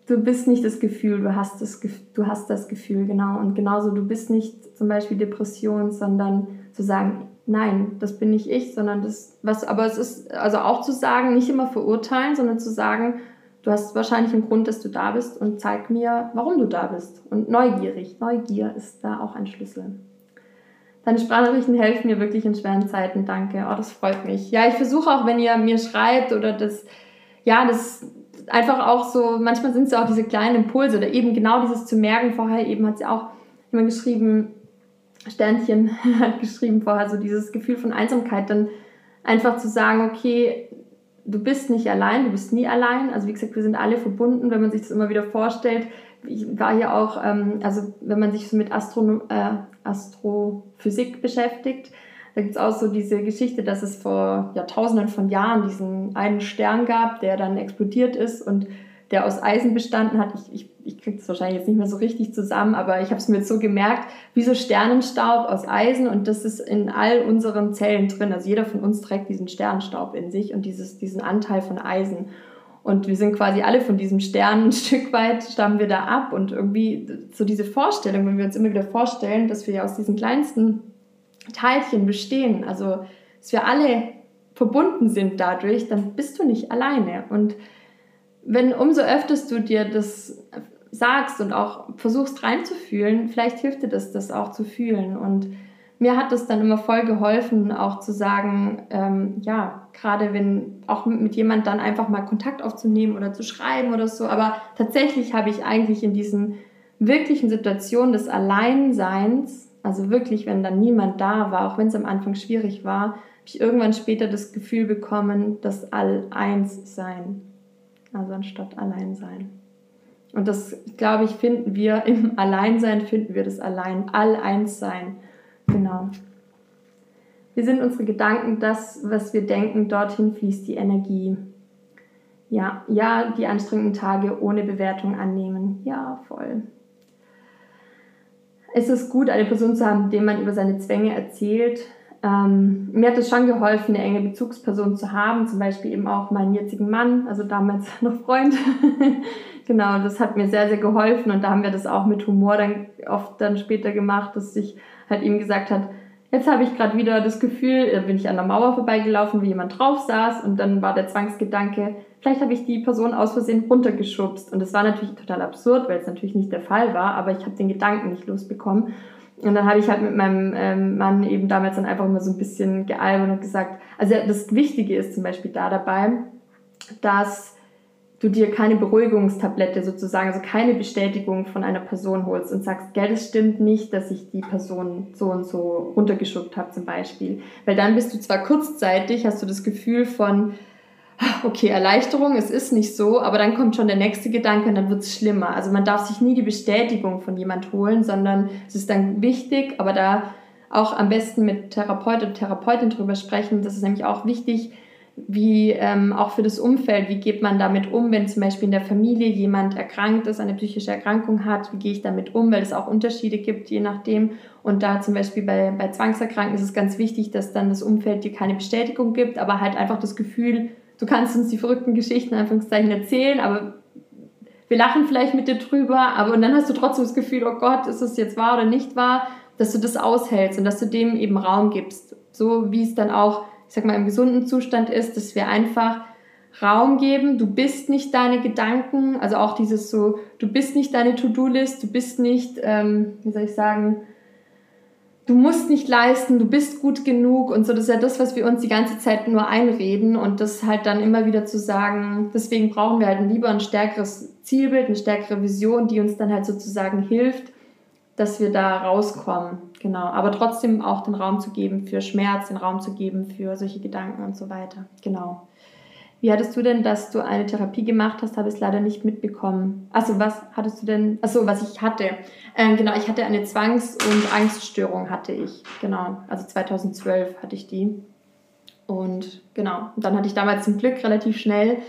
Du bist nicht das Gefühl, du hast das, du hast das Gefühl, genau. Und genauso, du bist nicht zum Beispiel Depression, sondern zu sagen, nein, das bin nicht ich, sondern das, was, aber es ist, also auch zu sagen, nicht immer verurteilen, sondern zu sagen, du hast wahrscheinlich einen Grund, dass du da bist und zeig mir, warum du da bist. Und neugierig, Neugier ist da auch ein Schlüssel. Deine Sprachnachrichten helfen mir wirklich in schweren Zeiten. Danke. Oh, das freut mich. Ja, ich versuche auch, wenn ihr mir schreibt oder das, ja, das einfach auch so, manchmal sind es ja auch diese kleinen Impulse oder eben genau dieses zu merken. Vorher eben hat sie auch jemand geschrieben, Sternchen [LAUGHS] hat geschrieben vorher, so dieses Gefühl von Einsamkeit, dann einfach zu sagen, okay, du bist nicht allein, du bist nie allein. Also wie gesagt, wir sind alle verbunden, wenn man sich das immer wieder vorstellt. Ich war hier auch, ähm, also wenn man sich so mit Astronom äh, Astrophysik beschäftigt, da gibt es auch so diese Geschichte, dass es vor Jahrtausenden von Jahren diesen einen Stern gab, der dann explodiert ist und der aus Eisen bestanden hat. Ich, ich, ich kriege das wahrscheinlich jetzt nicht mehr so richtig zusammen, aber ich habe es mir jetzt so gemerkt, wie so Sternenstaub aus Eisen und das ist in all unseren Zellen drin. Also jeder von uns trägt diesen Sternenstaub in sich und dieses, diesen Anteil von Eisen. Und wir sind quasi alle von diesem Stern ein Stück weit, stammen wir da ab. Und irgendwie so diese Vorstellung, wenn wir uns immer wieder vorstellen, dass wir ja aus diesen kleinsten Teilchen bestehen, also dass wir alle verbunden sind dadurch, dann bist du nicht alleine. Und wenn umso öfters du dir das sagst und auch versuchst reinzufühlen, vielleicht hilft dir das, das auch zu fühlen. Und mir hat es dann immer voll geholfen, auch zu sagen, ähm, ja, gerade wenn auch mit jemand dann einfach mal Kontakt aufzunehmen oder zu schreiben oder so. Aber tatsächlich habe ich eigentlich in diesen wirklichen Situationen des Alleinseins, also wirklich, wenn dann niemand da war, auch wenn es am Anfang schwierig war, habe ich irgendwann später das Gefühl bekommen, das All-Eins-Sein also anstatt Alleinsein. Und das, glaube ich, finden wir im Alleinsein, finden wir das Allein, All-Eins-Sein. Genau. Wir sind unsere Gedanken, das, was wir denken, dorthin fließt die Energie. Ja, ja, die anstrengenden Tage ohne Bewertung annehmen. Ja, voll. Es ist gut, eine Person zu haben, dem man über seine Zwänge erzählt, ähm, mir hat es schon geholfen, eine enge Bezugsperson zu haben, zum Beispiel eben auch meinen jetzigen Mann, also damals [LAUGHS] noch Freund. [LAUGHS] genau, das hat mir sehr, sehr geholfen und da haben wir das auch mit Humor dann oft dann später gemacht, dass ich halt ihm gesagt hat, jetzt habe ich gerade wieder das Gefühl, bin ich an der Mauer vorbeigelaufen, wie jemand drauf saß. Und dann war der Zwangsgedanke, vielleicht habe ich die Person aus Versehen runtergeschubst. Und das war natürlich total absurd, weil es natürlich nicht der Fall war, aber ich habe den Gedanken nicht losbekommen. Und dann habe ich halt mit meinem ähm, Mann eben damals dann einfach mal so ein bisschen gealbert und gesagt, also das Wichtige ist zum Beispiel da dabei, dass du dir keine Beruhigungstablette sozusagen, also keine Bestätigung von einer Person holst und sagst, gell, das stimmt nicht, dass ich die Person so und so runtergeschubt habe zum Beispiel. Weil dann bist du zwar kurzzeitig, hast du das Gefühl von, okay, Erleichterung, es ist nicht so, aber dann kommt schon der nächste Gedanke und dann wird es schlimmer. Also man darf sich nie die Bestätigung von jemand holen, sondern es ist dann wichtig, aber da auch am besten mit Therapeut und Therapeutin drüber sprechen. Das ist nämlich auch wichtig, wie ähm, auch für das Umfeld, wie geht man damit um, wenn zum Beispiel in der Familie jemand erkrankt ist, eine psychische Erkrankung hat, wie gehe ich damit um, weil es auch Unterschiede gibt, je nachdem. Und da zum Beispiel bei, bei Zwangserkrankungen ist es ganz wichtig, dass dann das Umfeld dir keine Bestätigung gibt, aber halt einfach das Gefühl du kannst uns die verrückten Geschichten Anführungszeichen erzählen, aber wir lachen vielleicht mit dir drüber, aber und dann hast du trotzdem das Gefühl, oh Gott, ist es jetzt wahr oder nicht wahr, dass du das aushältst und dass du dem eben Raum gibst. So wie es dann auch, ich sag mal, im gesunden Zustand ist, dass wir einfach Raum geben, du bist nicht deine Gedanken, also auch dieses so, du bist nicht deine To-Do-List, du bist nicht, ähm, wie soll ich sagen, du musst nicht leisten, du bist gut genug. Und so. Das ist ja das, was wir uns die ganze Zeit nur einreden. Und das halt dann immer wieder zu sagen, deswegen brauchen wir halt lieber ein stärkeres Zielbild, eine stärkere Vision, die uns dann halt sozusagen hilft, dass wir da rauskommen. Genau. Aber trotzdem auch den Raum zu geben für Schmerz, den Raum zu geben für solche Gedanken und so weiter. Genau. Wie hattest du denn, dass du eine Therapie gemacht hast? Habe ich leider nicht mitbekommen. Also was hattest du denn? Also was ich hatte. Ähm, genau, ich hatte eine Zwangs- und Angststörung hatte ich. Genau, also 2012 hatte ich die. Und genau, und dann hatte ich damals zum Glück relativ schnell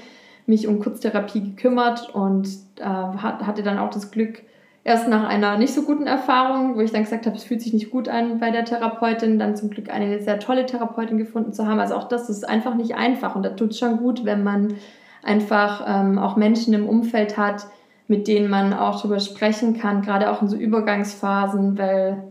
mich um Kurztherapie gekümmert und äh, hatte dann auch das Glück, erst nach einer nicht so guten Erfahrung, wo ich dann gesagt habe, es fühlt sich nicht gut an bei der Therapeutin, dann zum Glück eine sehr tolle Therapeutin gefunden zu haben. Also auch das ist einfach nicht einfach und da tut es schon gut, wenn man einfach ähm, auch Menschen im Umfeld hat, mit denen man auch darüber sprechen kann, gerade auch in so Übergangsphasen, weil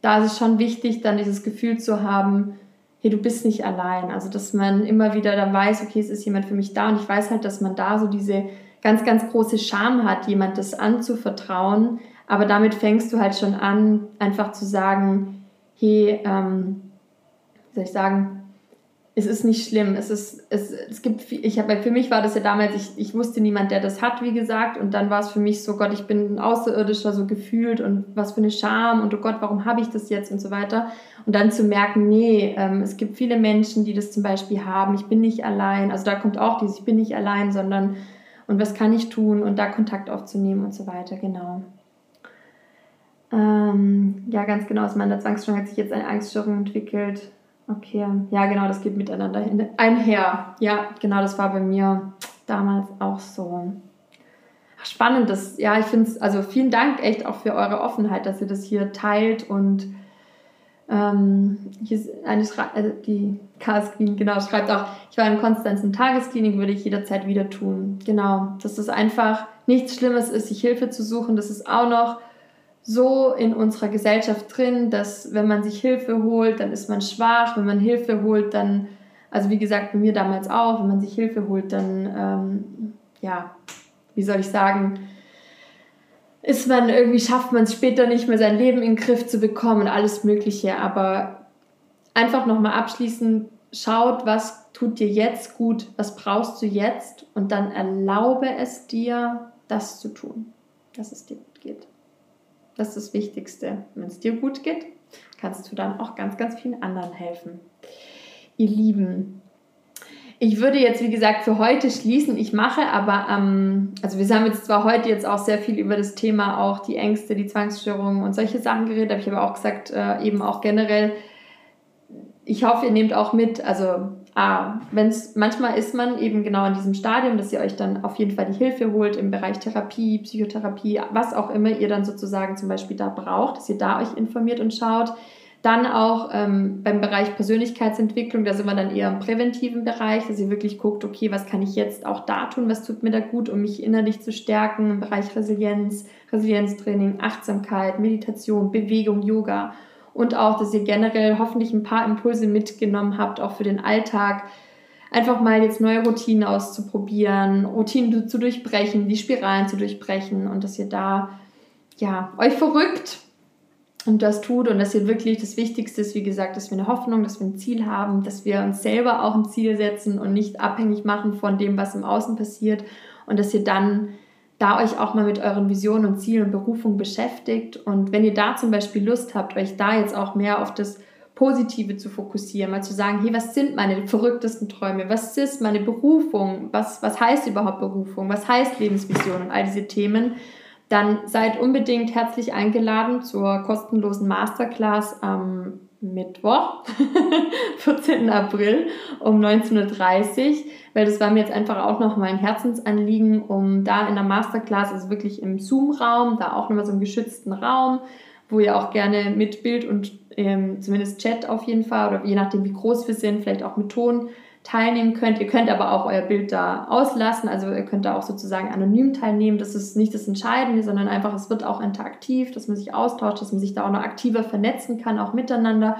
da ist es schon wichtig, dann dieses Gefühl zu haben, hey, du bist nicht allein. Also dass man immer wieder dann weiß, okay, es ist jemand für mich da und ich weiß halt, dass man da so diese ganz, ganz große Scham hat, jemand das anzuvertrauen. Aber damit fängst du halt schon an, einfach zu sagen, hey, ähm, wie soll ich sagen, es ist nicht schlimm. Es ist, es, es gibt, ich habe, für mich war das ja damals, ich, ich wusste niemand, der das hat, wie gesagt, und dann war es für mich so, Gott, ich bin ein Außerirdischer, so gefühlt und was für eine Scham und oh Gott, warum habe ich das jetzt und so weiter. Und dann zu merken, nee, ähm, es gibt viele Menschen, die das zum Beispiel haben, ich bin nicht allein, also da kommt auch dieses, ich bin nicht allein, sondern und was kann ich tun und da Kontakt aufzunehmen und so weiter, genau. Ähm, ja, ganz genau, aus meiner Zwangsstörung hat sich jetzt eine Angststörung entwickelt Okay, ja, genau, das geht miteinander einher. Ja, genau, das war bei mir damals auch so. spannend, das, ja, ich finde es, also vielen Dank echt auch für eure Offenheit, dass ihr das hier teilt und ähm, hier ist eine Schra also die Chaos Queen, genau, schreibt auch, ich war in Konstanz in Tagesklinik, würde ich jederzeit wieder tun. Genau, dass es einfach nichts Schlimmes ist, sich Hilfe zu suchen, das ist auch noch so in unserer Gesellschaft drin, dass wenn man sich Hilfe holt, dann ist man schwach. Wenn man Hilfe holt, dann, also wie gesagt, bei mir damals auch, wenn man sich Hilfe holt, dann, ähm, ja, wie soll ich sagen, ist man irgendwie, schafft man es später nicht mehr, sein Leben in den Griff zu bekommen, alles Mögliche. Aber einfach nochmal abschließend, schaut, was tut dir jetzt gut, was brauchst du jetzt und dann erlaube es dir, das zu tun, dass es dir gut geht. Das ist das Wichtigste. Wenn es dir gut geht, kannst du dann auch ganz, ganz vielen anderen helfen. Ihr Lieben, ich würde jetzt, wie gesagt, für heute schließen. Ich mache aber, ähm, also wir haben jetzt zwar heute jetzt auch sehr viel über das Thema auch die Ängste, die Zwangsstörungen und solche Sachen geredet, aber ich habe auch gesagt, äh, eben auch generell, ich hoffe, ihr nehmt auch mit, also ah, wenn's, manchmal ist man eben genau in diesem Stadium, dass ihr euch dann auf jeden Fall die Hilfe holt im Bereich Therapie, Psychotherapie, was auch immer ihr dann sozusagen zum Beispiel da braucht, dass ihr da euch informiert und schaut. Dann auch ähm, beim Bereich Persönlichkeitsentwicklung, da sind wir dann eher im präventiven Bereich, dass ihr wirklich guckt, okay, was kann ich jetzt auch da tun, was tut mir da gut, um mich innerlich zu stärken im Bereich Resilienz, Resilienztraining, Achtsamkeit, Meditation, Bewegung, Yoga und auch, dass ihr generell hoffentlich ein paar Impulse mitgenommen habt, auch für den Alltag. Einfach mal jetzt neue Routinen auszuprobieren, Routinen zu durchbrechen, die Spiralen zu durchbrechen und dass ihr da ja, euch verrückt und das tut und dass ihr wirklich das Wichtigste ist, wie gesagt, dass wir eine Hoffnung, dass wir ein Ziel haben, dass wir uns selber auch ein Ziel setzen und nicht abhängig machen von dem, was im Außen passiert und dass ihr dann da euch auch mal mit euren Visionen und Zielen und Berufung beschäftigt. Und wenn ihr da zum Beispiel Lust habt, euch da jetzt auch mehr auf das Positive zu fokussieren, mal zu sagen, hey, was sind meine verrücktesten Träume? Was ist meine Berufung? Was, was heißt überhaupt Berufung? Was heißt Lebensvision und all diese Themen? Dann seid unbedingt herzlich eingeladen zur kostenlosen Masterclass am Mittwoch, [LAUGHS] 14. April um 19.30 Uhr weil das war mir jetzt einfach auch noch mein Herzensanliegen, um da in der Masterclass, also wirklich im Zoom-Raum, da auch nochmal so einen geschützten Raum, wo ihr auch gerne mit Bild und ähm, zumindest Chat auf jeden Fall oder je nachdem wie groß wir sind, vielleicht auch mit Ton teilnehmen könnt. Ihr könnt aber auch euer Bild da auslassen, also ihr könnt da auch sozusagen anonym teilnehmen. Das ist nicht das Entscheidende, sondern einfach, es wird auch interaktiv, dass man sich austauscht, dass man sich da auch noch aktiver vernetzen kann, auch miteinander.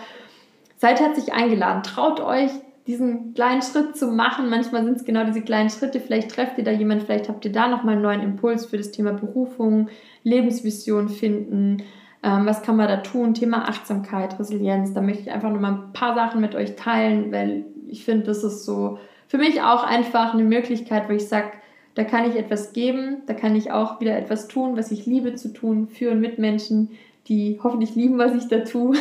Seid herzlich eingeladen, traut euch, diesen kleinen Schritt zu machen. Manchmal sind es genau diese kleinen Schritte. Vielleicht trefft ihr da jemanden, vielleicht habt ihr da nochmal einen neuen Impuls für das Thema Berufung, Lebensvision finden. Ähm, was kann man da tun? Thema Achtsamkeit, Resilienz. Da möchte ich einfach nochmal ein paar Sachen mit euch teilen, weil ich finde, das ist so für mich auch einfach eine Möglichkeit, wo ich sage, da kann ich etwas geben, da kann ich auch wieder etwas tun, was ich liebe zu tun, für und mit Menschen, die hoffentlich lieben, was ich da tue.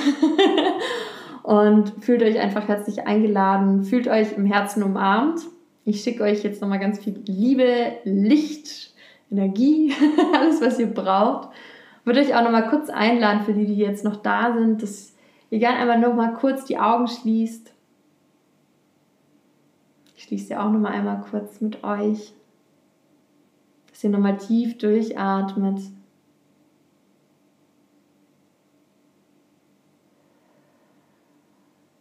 [LAUGHS] und fühlt euch einfach herzlich eingeladen, fühlt euch im Herzen umarmt. Ich schicke euch jetzt nochmal ganz viel Liebe, Licht, Energie, [LAUGHS] alles, was ihr braucht. Würde euch auch nochmal kurz einladen, für die, die jetzt noch da sind, dass ihr gerne einmal nochmal kurz die Augen schließt. Ich schließe sie auch nochmal einmal kurz mit euch. Dass ihr nochmal tief durchatmet.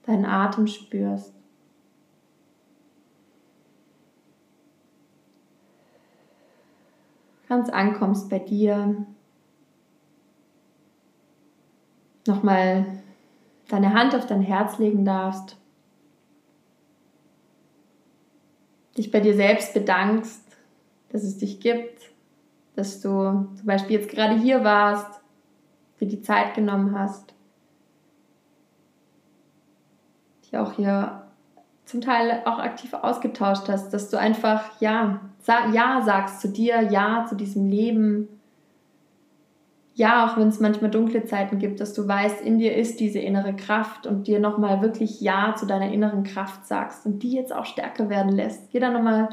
deinen Atem spürst. Ganz ankommst bei dir. Nochmal deine Hand auf dein Herz legen darfst. Dich bei dir selbst bedankst, dass es dich gibt, dass du zum Beispiel jetzt gerade hier warst, dir die Zeit genommen hast, dich auch hier zum Teil auch aktiv ausgetauscht hast, dass du einfach ja, ja sagst zu dir, ja zu diesem Leben, ja, auch wenn es manchmal dunkle Zeiten gibt, dass du weißt, in dir ist diese innere Kraft und dir nochmal wirklich Ja zu deiner inneren Kraft sagst und die jetzt auch stärker werden lässt. Geh da nochmal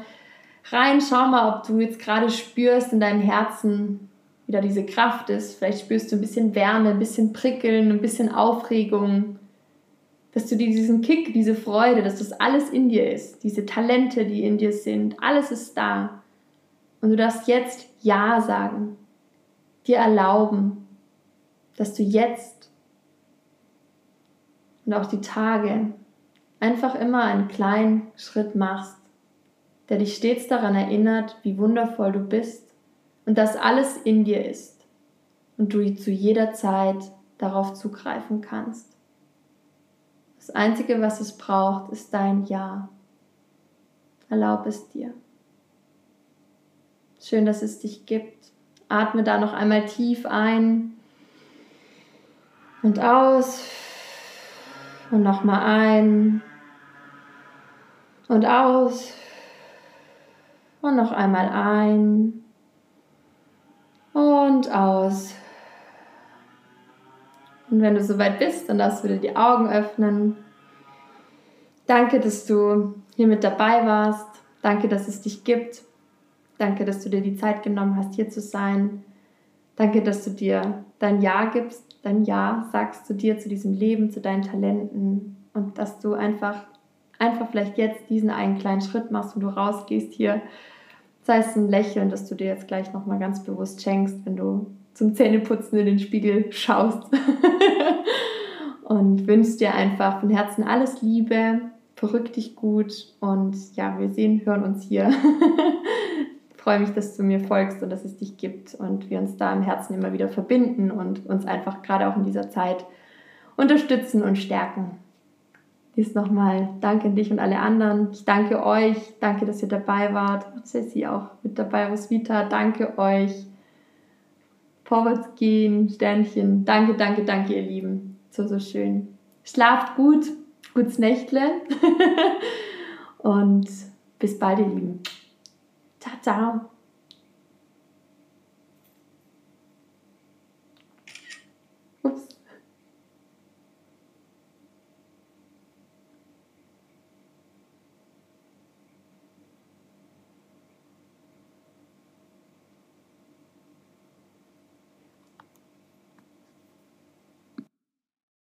rein, schau mal, ob du jetzt gerade spürst in deinem Herzen, wie da diese Kraft ist. Vielleicht spürst du ein bisschen Wärme, ein bisschen Prickeln, ein bisschen Aufregung. Dass du dir diesen Kick, diese Freude, dass das alles in dir ist, diese Talente, die in dir sind, alles ist da. Und du darfst jetzt Ja sagen dir erlauben, dass du jetzt und auch die Tage einfach immer einen kleinen Schritt machst, der dich stets daran erinnert, wie wundervoll du bist und dass alles in dir ist und du zu jeder Zeit darauf zugreifen kannst. Das Einzige, was es braucht, ist dein Ja. Erlaub es dir. Schön, dass es dich gibt Atme da noch einmal tief ein und aus und nochmal ein und aus und noch einmal ein und aus. Und wenn du soweit bist, dann darfst du wieder die Augen öffnen. Danke, dass du hier mit dabei warst. Danke, dass es dich gibt. Danke, dass du dir die Zeit genommen hast, hier zu sein. Danke, dass du dir dein Ja gibst, dein Ja sagst zu dir, zu diesem Leben, zu deinen Talenten und dass du einfach, einfach vielleicht jetzt diesen einen kleinen Schritt machst und du rausgehst hier. Sei es ein Lächeln, das du dir jetzt gleich nochmal ganz bewusst schenkst, wenn du zum Zähneputzen in den Spiegel schaust. [LAUGHS] und wünschst dir einfach von Herzen alles Liebe, verrück dich gut und ja, wir sehen, hören uns hier [LAUGHS] freue mich, dass du mir folgst und dass es dich gibt und wir uns da im Herzen immer wieder verbinden und uns einfach gerade auch in dieser Zeit unterstützen und stärken. Dies nochmal danke an dich und alle anderen. Ich danke euch. Danke, dass ihr dabei wart. Und Jessie auch mit dabei, Roswitha. Danke euch. Vorwärts gehen, Sternchen. Danke, danke, danke, ihr Lieben. So, so schön. Schlaft gut. Gutes Nächtle. [LAUGHS] und bis bald, ihr Lieben. Chắc!